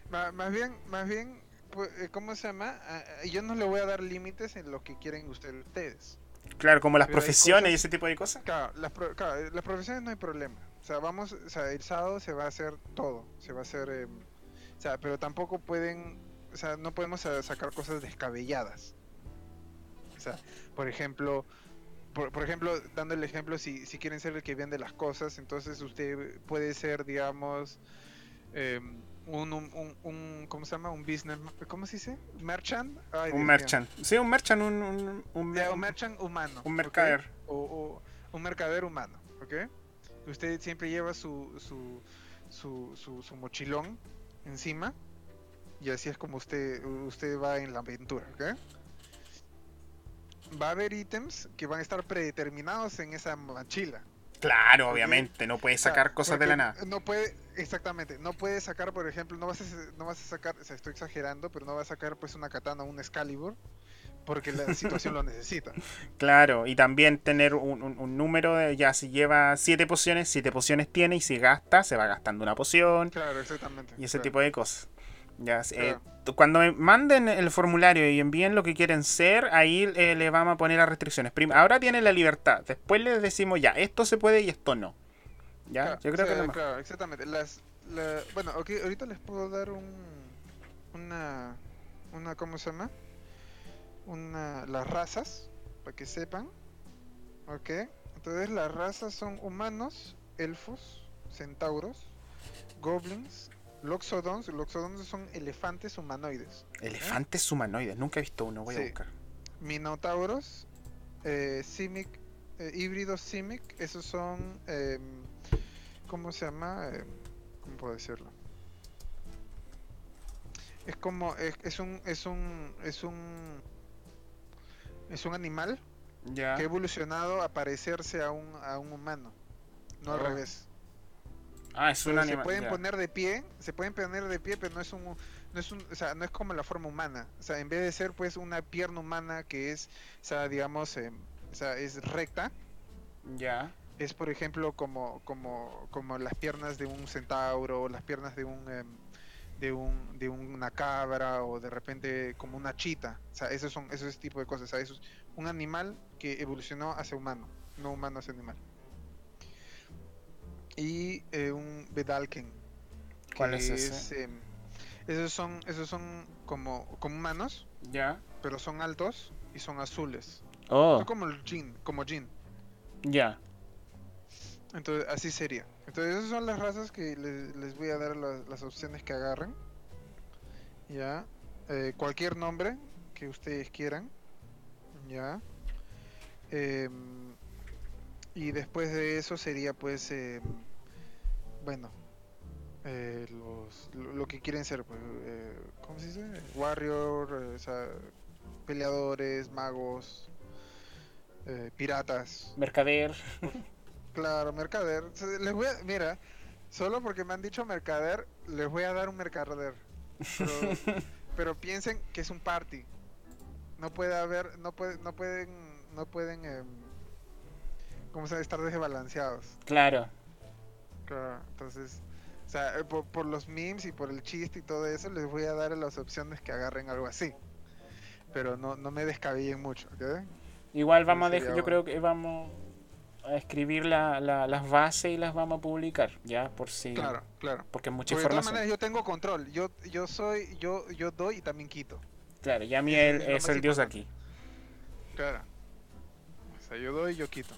Speaker 2: más, bien, más bien, pues, eh, ¿cómo se llama? Ah, ah, yo no le voy a dar límites en lo que quieren ustedes.
Speaker 1: Claro, como las profesiones y ese tipo de cosas.
Speaker 2: Claro las, profesiones no hay problema. O sea, vamos, o sea, el sábado se va a hacer todo. Se va a hacer, em, o sea, pero tampoco pueden, o sea, no podemos sacar cosas descabelladas. O sea, por ejemplo, por, ejemplo, dando el ejemplo, si, si quieren ser el que vende las cosas, entonces usted puede ser, digamos, em, un, un, un, ¿cómo se llama? Un business, ¿cómo se dice? Merchant.
Speaker 1: un merchant. Sí, un merchant, un,
Speaker 2: un, merchant humano.
Speaker 1: Un mercader.
Speaker 2: O, un mercader humano, ¿ok? Usted siempre lleva su, su, su, su, su mochilón encima y así es como usted, usted va en la aventura, ¿ok? Va a haber ítems que van a estar predeterminados en esa mochila.
Speaker 1: Claro, obviamente, no puedes sacar cosas de la nada.
Speaker 2: No puede, exactamente, no puede sacar, por ejemplo, no vas a, no vas a sacar, o sea, estoy exagerando, pero no vas a sacar pues una katana o un Excalibur, porque la (laughs) situación lo necesita.
Speaker 1: Claro, y también tener un, un- un número de, ya si lleva siete pociones, siete pociones tiene y si gasta, se va gastando una poción
Speaker 2: Claro, exactamente.
Speaker 1: y ese
Speaker 2: claro.
Speaker 1: tipo de cosas. Ya, eh,
Speaker 2: Claro.
Speaker 1: cuando me manden el formulario y envíen lo que quieren ser, ahí eh, le vamos a poner las restricciones. Prim- ahora tienen la libertad, después les decimos ya, esto se puede y esto no. Ya,
Speaker 2: Claro,
Speaker 1: yo creo que
Speaker 2: sea, claro, exactamente. Las, la- bueno, ok, ahorita les puedo dar un, una, una, ¿cómo se llama? Una, las razas, para que sepan, ok. Entonces las razas son humanos, elfos, centauros, goblins, loxodons. Loxodons son elefantes humanoides.
Speaker 1: Elefantes humanoides, nunca he visto uno, voy a buscar.
Speaker 2: Minotauros, eh, simic, eh, híbridos simic, esos son, em, ¿cómo se llama? Em, ¿Cómo puedo decirlo? Es como, es, es un, es un, es un, es un animal
Speaker 1: Ya.
Speaker 2: que ha evolucionado a parecerse a un, a un humano, no al
Speaker 1: Oh.
Speaker 2: revés.
Speaker 1: Ah, es un animal.
Speaker 2: se pueden
Speaker 1: ya.
Speaker 2: poner de pie, se pueden poner de pie, pero no es un, no es un, o sea, no es como la forma humana. O sea, en vez de ser pues una pierna humana que es, o sea, digamos, em, o sea, es recta,
Speaker 1: Ya.
Speaker 2: es por ejemplo como, como, como las piernas de un centauro, o las piernas de un, em, de un, de una cabra, o de repente como una chita. O sea, esos son, esos tipo de cosas. O sea, eso es un animal que evolucionó hacia humano, no humano hacia animal. Y eh, un Bedalken.
Speaker 1: ¿Cuál es ese?
Speaker 2: em, esos son, esos son como, como humanos,
Speaker 1: Ya.
Speaker 2: pero son altos y son azules.
Speaker 1: Oh,
Speaker 2: No como el Jin, como Jin.
Speaker 1: ya.
Speaker 2: Entonces, así sería. Entonces, esas son las razas que les, les voy a dar las, las opciones que agarren. Ya. Eh, cualquier nombre que ustedes quieran. Ya. Em, y después de eso sería, pues, em, bueno, eh, los, lo, lo que quieren ser, pues, eh, ¿cómo se dice? Warrior, eh, o sea, peleadores, magos, eh, piratas.
Speaker 1: Mercader.
Speaker 2: Claro, mercader. Les voy a, mira, solo porque me han dicho mercader, les voy a dar un mercader. Pero, (laughs) pero piensen que es un party. No puede haber, no puede, no pueden, no pueden, em, ¿cómo se estar desbalanceados.
Speaker 1: Claro.
Speaker 2: Claro, entonces, o sea, eh, por, por los memes y por el chiste y todo eso, les voy a dar las opciones que agarren algo así. Pero no, no me descabellen mucho, ¿ok?
Speaker 1: Igual vamos a dejar, yo creo que vamos a escribir la, la- las bases y las vamos a publicar, ya, por si.
Speaker 2: Claro, claro.
Speaker 1: Porque mucha
Speaker 2: Porque de todas
Speaker 1: información.
Speaker 2: maneras yo tengo control. Yo, yo soy, yo, yo doy y también quito.
Speaker 1: Claro, ya
Speaker 2: Ese
Speaker 1: él
Speaker 2: es lo
Speaker 1: es el dios aquí.
Speaker 2: Claro. O sea, yo doy y yo quito.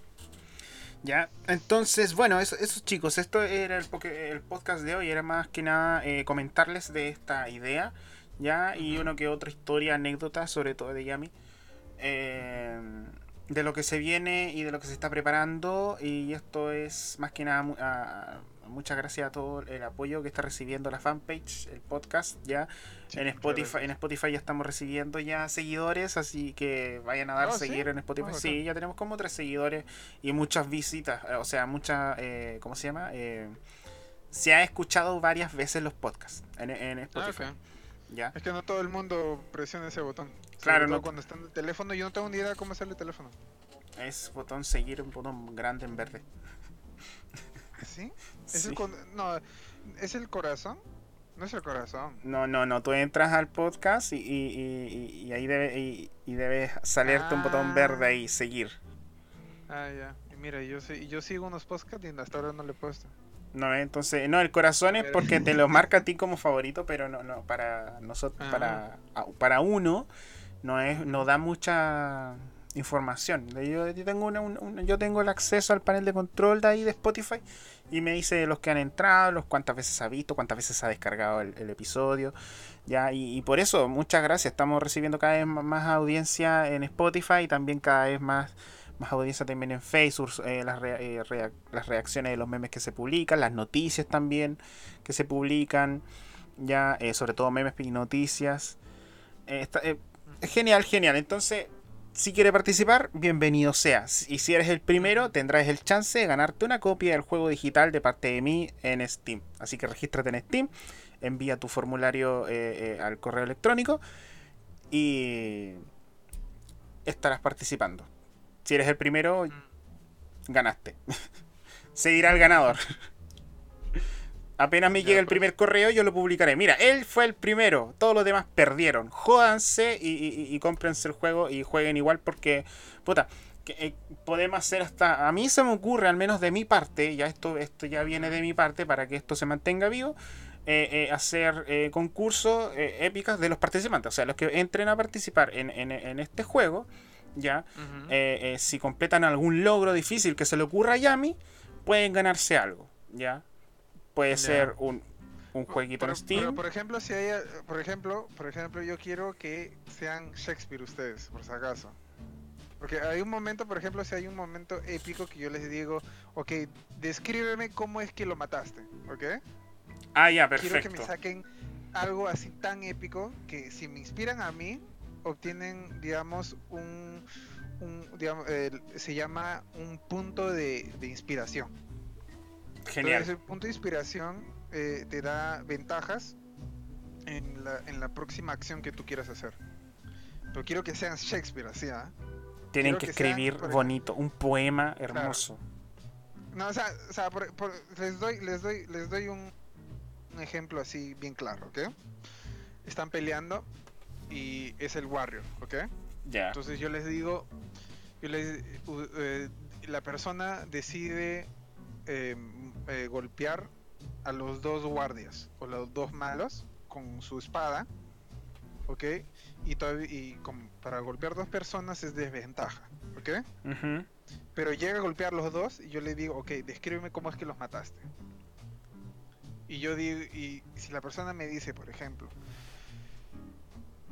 Speaker 1: Ya, entonces, bueno, eso, eso chicos, esto era el, el podcast de hoy, era más que nada eh, comentarles de esta idea, ya, y uno que otra historia, anécdota, sobre todo de Yami, eh, de lo que se viene y de lo que se está preparando, y esto es más que nada, a- muchas gracias a todo el apoyo que está recibiendo la fanpage, el podcast, ya,
Speaker 2: Sí,
Speaker 1: en Spotify, en Spotify ya estamos recibiendo ya seguidores, así que vayan a dar
Speaker 2: Ah, ¿sí?
Speaker 1: seguir en Spotify.
Speaker 2: Ah,
Speaker 1: sí, ya tenemos como tres seguidores y muchas visitas, eh, o sea, muchas, eh, ¿cómo se llama? Eh, se ha escuchado varias veces los podcasts en, en
Speaker 2: Ah,
Speaker 1: Spotify.
Speaker 2: ok.
Speaker 1: ¿Ya?
Speaker 2: Es que no todo el mundo presiona ese botón.
Speaker 1: Claro, no-
Speaker 2: cuando está en el teléfono, yo no tengo ni idea cómo sale el teléfono.
Speaker 1: Es botón seguir, un botón grande en verde.
Speaker 2: ¿Sí? ¿Es
Speaker 1: Sí.
Speaker 2: el con- No, ¿es el corazón? No es el corazón.
Speaker 1: No, no, no, tú entras al podcast y, y, y- y ahí debe, y, y debe salirte un botón verde
Speaker 2: Ah.
Speaker 1: ahí, seguir.
Speaker 2: Ah, ya. Y mira, yo, sí- yo sigo unos podcasts y hasta ahora no le he puesto.
Speaker 1: No, entonces, no, el corazón es porque te (laughs) lo marca a ti como favorito, pero no, no, para nosotros,
Speaker 2: Ah.
Speaker 1: para, a- para uno, no es, no da mucha información. Yo, tengo una, un- un- yo tengo el acceso al panel de control de ahí de Spotify y me dice los que han entrado, los cuántas veces ha visto, cuántas veces ha descargado el, episodio. Ya, y, por eso, muchas gracias. Estamos recibiendo cada vez más audiencia en Spotify y también cada vez más más audiencia también en Facebook, eh, eh, las reacciones de los memes que se publican, las noticias también que se publican. ya, eh, sobre todo memes y noticias. Eh, genial, genial. Entonces, si quiere participar, bienvenido sea. Y si eres el primero, tendrás el chance de ganarte una copia del juego digital de parte de mí en Steam. Así que regístrate en Steam, envía tu formulario al correo electrónico y estarás participando. Si eres el primero, mm. ganaste. (laughs) Seguirá el ganador. (laughs) Apenas me llegue el pues. primer correo, yo lo publicaré. Mira, él fue el primero. Todos los demás perdieron. Jódanse y, y, cómprense el juego y jueguen igual porque, puta, eh, podemos hacer hasta. A mí se me ocurre, al menos de mi parte, ya esto, esto ya viene de mi parte para que esto se mantenga vivo. Eh, eh, hacer concursos épicas de los participantes. O sea, los que entren a participar en, este juego, ya, si completan algún logro difícil que se le ocurra a Yami, pueden ganarse algo, ya. Puede ser un, un jueguito en Steam.
Speaker 2: por ejemplo, si hay, por ejemplo, por ejemplo, yo quiero que sean Shakespeare ustedes, por si acaso. Porque hay un momento, por ejemplo, si hay un momento épico que yo les digo, ok, descríbeme cómo es que lo mataste, ¿ok?
Speaker 1: Ah, ya, perfecto.
Speaker 2: Quiero que me saquen algo así tan épico que si me inspiran a mí, obtienen, digamos, un, un digamos, se llama un punto de, de inspiración.
Speaker 1: Genial.
Speaker 2: ese punto de inspiración eh, te da ventajas en la, en la próxima acción que tú quieras hacer. Pero quiero que sean Shakespeare, así, ¿ah?
Speaker 1: Tienen que, escribir bonito, un poema hermoso.
Speaker 2: No, o sea, o sea les doy, les doy, les doy un, un ejemplo así bien claro, ¿ok? Están peleando y es el Warrior, ¿ok?
Speaker 1: Ya.
Speaker 2: Entonces yo les digo, yo les, eh, la persona decide Em, eh, golpear a los dos guardias o los dos malos con su espada, ¿ok? Y, y para golpear dos personas es desventaja, ¿ok? Pero llega a golpear los dos y yo le digo, ok, descríbeme cómo es que los mataste. Y yo digo, y si la persona me dice, por ejemplo,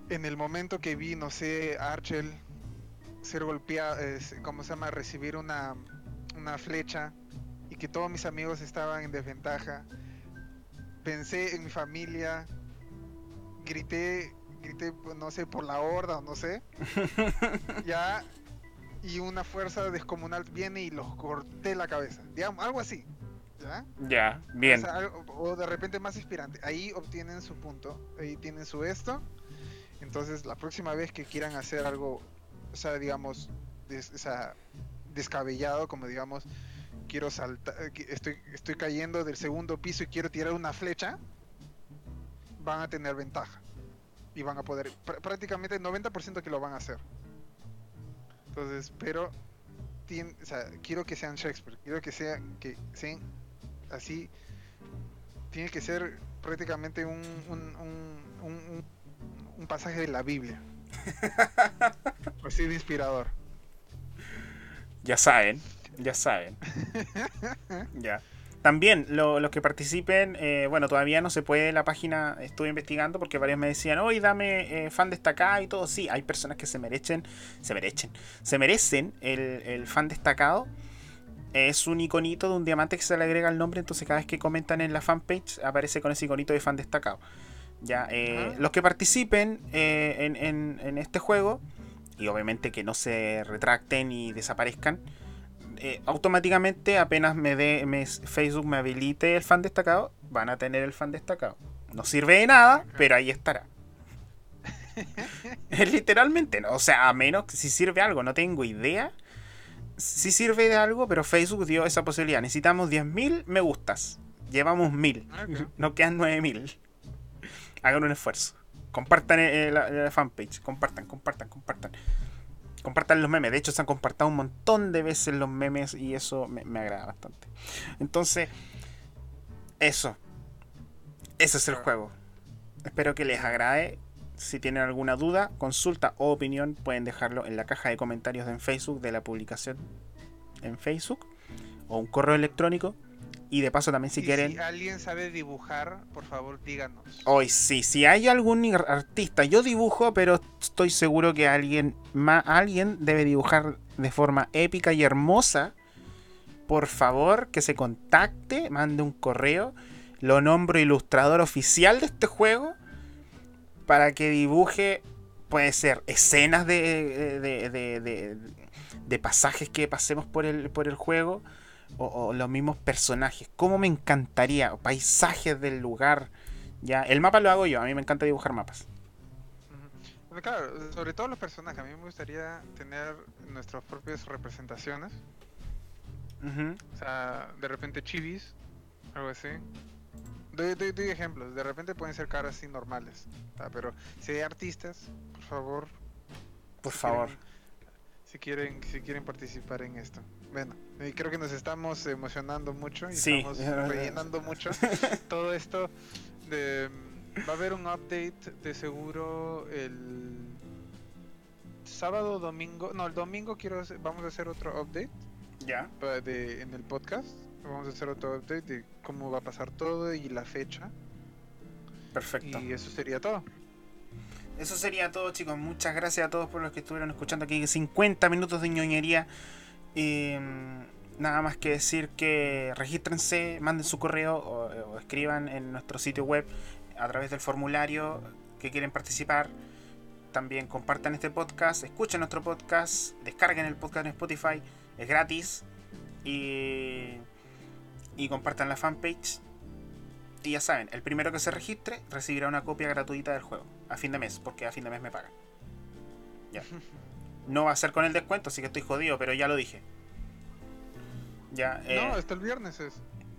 Speaker 2: en el momento que vi, no sé, Archel ser golpeado, ¿cómo se llama? Recibir una, una flecha que todos mis amigos estaban en desventaja. Pensé en mi familia, grité, grité, no sé, por la horda o no sé. (laughs) ya, y una fuerza descomunal viene y los corté la cabeza. Digamos, algo así. ¿Ya?
Speaker 1: Ya, bien.
Speaker 2: O, de repente más inspirante. Ahí obtienen su punto, ahí tienen su esto. Entonces, la próxima vez que quieran hacer algo, o sea, digamos, descabellado, como digamos, quiero saltar, eh, estoy, estoy cayendo del segundo piso y quiero tirar una flecha, van a tener ventaja. Y van a poder, prácticamente el 90% que lo van a hacer. Entonces, pero quiero que sean Shakespeare, quiero que sean, que sean así, tiene que ser prácticamente un, un, un, un pasaje de la Biblia. (laughs) así de inspirador.
Speaker 1: Ya saben, ya saben. ya. También los que participen, eh, bueno, todavía no se puede la página, estuve investigando porque varios me decían, hoy dame eh, fan destacado y todo. Sí, hay personas que se merecen, se merecen, se merecen el, fan destacado. Es un iconito de un diamante que se le agrega el nombre, entonces cada vez que comentan en la fanpage aparece con ese iconito de fan destacado. Ya, eh, los que participen en, en este juego, y obviamente que no se retracten y desaparezcan, eh, automáticamente apenas me dé Facebook me habilite el fan destacado, van a tener el fan destacado. No sirve de nada, pero ahí estará. (laughs) Literalmente, ¿no? o sea, a menos que si sirve algo, no tengo idea. Si sirve de algo, pero Facebook dio esa posibilidad. Necesitamos 10.000 me gustas. Llevamos 1000. (laughs) No quedan 9000. Hagan un esfuerzo. Compartan eh, la fanpage. Compartan, compartan, compartan compartan los memes. De hecho, se han compartido un montón de veces los memes y eso me, agrada bastante. Entonces, eso. Ese es el juego. Espero que les agrade. Si tienen alguna duda, consulta o opinión, pueden dejarlo en la caja de comentarios en Facebook de la publicación en Facebook o un correo electrónico y de paso también si quieren...
Speaker 2: Si alguien sabe dibujar, por favor díganos.
Speaker 1: Hoy sí, si hay algún artista, yo dibujo, pero estoy seguro que alguien, alguien debe dibujar de forma épica y hermosa. Por favor, que se contacte, mande un correo. lo nombro ilustrador oficial de este juego para que dibuje, puede ser escenas de, de, de, de pasajes que pasemos por el, por el juego o, los mismos personajes. Como me encantaría, paisajes del lugar. Ya, el mapa lo hago yo, a mí me encanta dibujar mapas.
Speaker 2: Claro, sobre todo los personajes, a mí me gustaría tener nuestras propias representaciones. O sea, de repente chivis, algo así. Doy, doy, ejemplos, de repente pueden ser caras así normales. Pero si hay artistas, por favor.
Speaker 1: Por favor.
Speaker 2: Si quieren, si quieren participar en esto. Bueno, creo que nos estamos emocionando mucho y estamos (laughs) rellenando mucho (laughs) todo esto. De, va a haber un update de seguro el sábado, domingo. No, el domingo quiero vamos a hacer otro update.
Speaker 1: Ya.
Speaker 2: De, en el podcast. Vamos a hacer otro update de cómo va a pasar todo y la fecha.
Speaker 1: Perfecto.
Speaker 2: Y eso sería todo.
Speaker 1: Eso sería todo, chicos. Muchas gracias a todos por los que estuvieron escuchando aquí 50 minutos de ñoñería. Mm, nada más que decir que regístrense, manden su correo o, escriban en nuestro sitio web a través del formulario que quieren participar. También compartan este podcast, escuchen nuestro podcast, descarguen el podcast en Spotify, es gratis. Y, y compartan la fanpage. Y ya saben, el primero que se registre recibirá una copia gratuita del juego a fin de mes, porque a fin de mes me pagan. Ya. No va a ser con el descuento, así que estoy jodido, pero ya lo dije.
Speaker 2: Ya, eh... No, hasta el viernes es.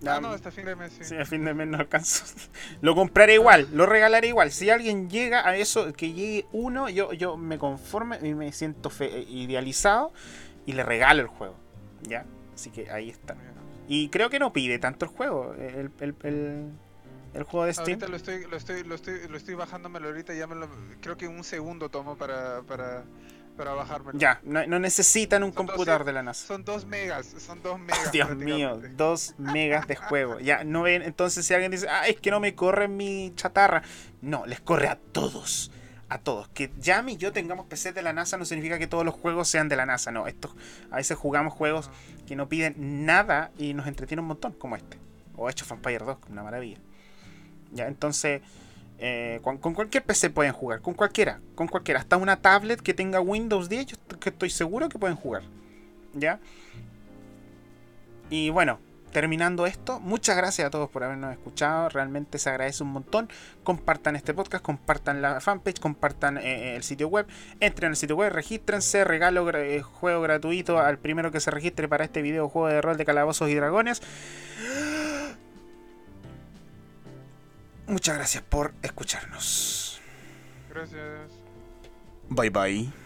Speaker 2: Ah, no, hasta fin de mes, sí.
Speaker 1: sí. a fin de mes no alcanzo. (laughs) lo compraré igual, lo regalaré igual. Si alguien llega a eso, que llegue uno, yo, yo me conforme y me siento fe idealizado y le regalo el juego. ¿Ya? Así que ahí está. Y creo que no pide tanto el juego. El, el, el, el juego de Steam.
Speaker 2: Ahorita lo estoy, lo estoy, lo estoy, lo estoy bajándomelo ahorita. Ya me lo, creo que un segundo tomo para, para, para bajármelo.
Speaker 1: Ya, no, necesitan un computador de la NASA.
Speaker 2: Son dos megas, son dos (laughs) megas.
Speaker 1: Dios mío, dos megas de juego. Ya, no ven, entonces si alguien dice, ah, es que no me corre mi chatarra. No, les corre a todos. A todos. Que Yami y yo tengamos PC de la NASA no significa que todos los juegos sean de la NASA. No, estos, a veces jugamos juegos que no piden nada y nos entretienen un montón, como este. O hecho Vampire 2, una maravilla. Entonces eh, con, cualquier PC pueden jugar, con cualquiera, con cualquiera, hasta una tablet que tenga Windows 10, yo que estoy seguro que pueden jugar. ¿Ya? Y bueno, terminando esto, muchas gracias a todos por habernos escuchado, realmente se agradece un montón. Compartan este podcast, compartan la fanpage, compartan eh, el sitio web, entren al sitio web, regístrense, regalo eh, juego gratuito al primero que se registre para este videojuego de rol de calabozos y dragones. Muchas gracias por escucharnos.
Speaker 2: Gracias.
Speaker 1: Bye bye.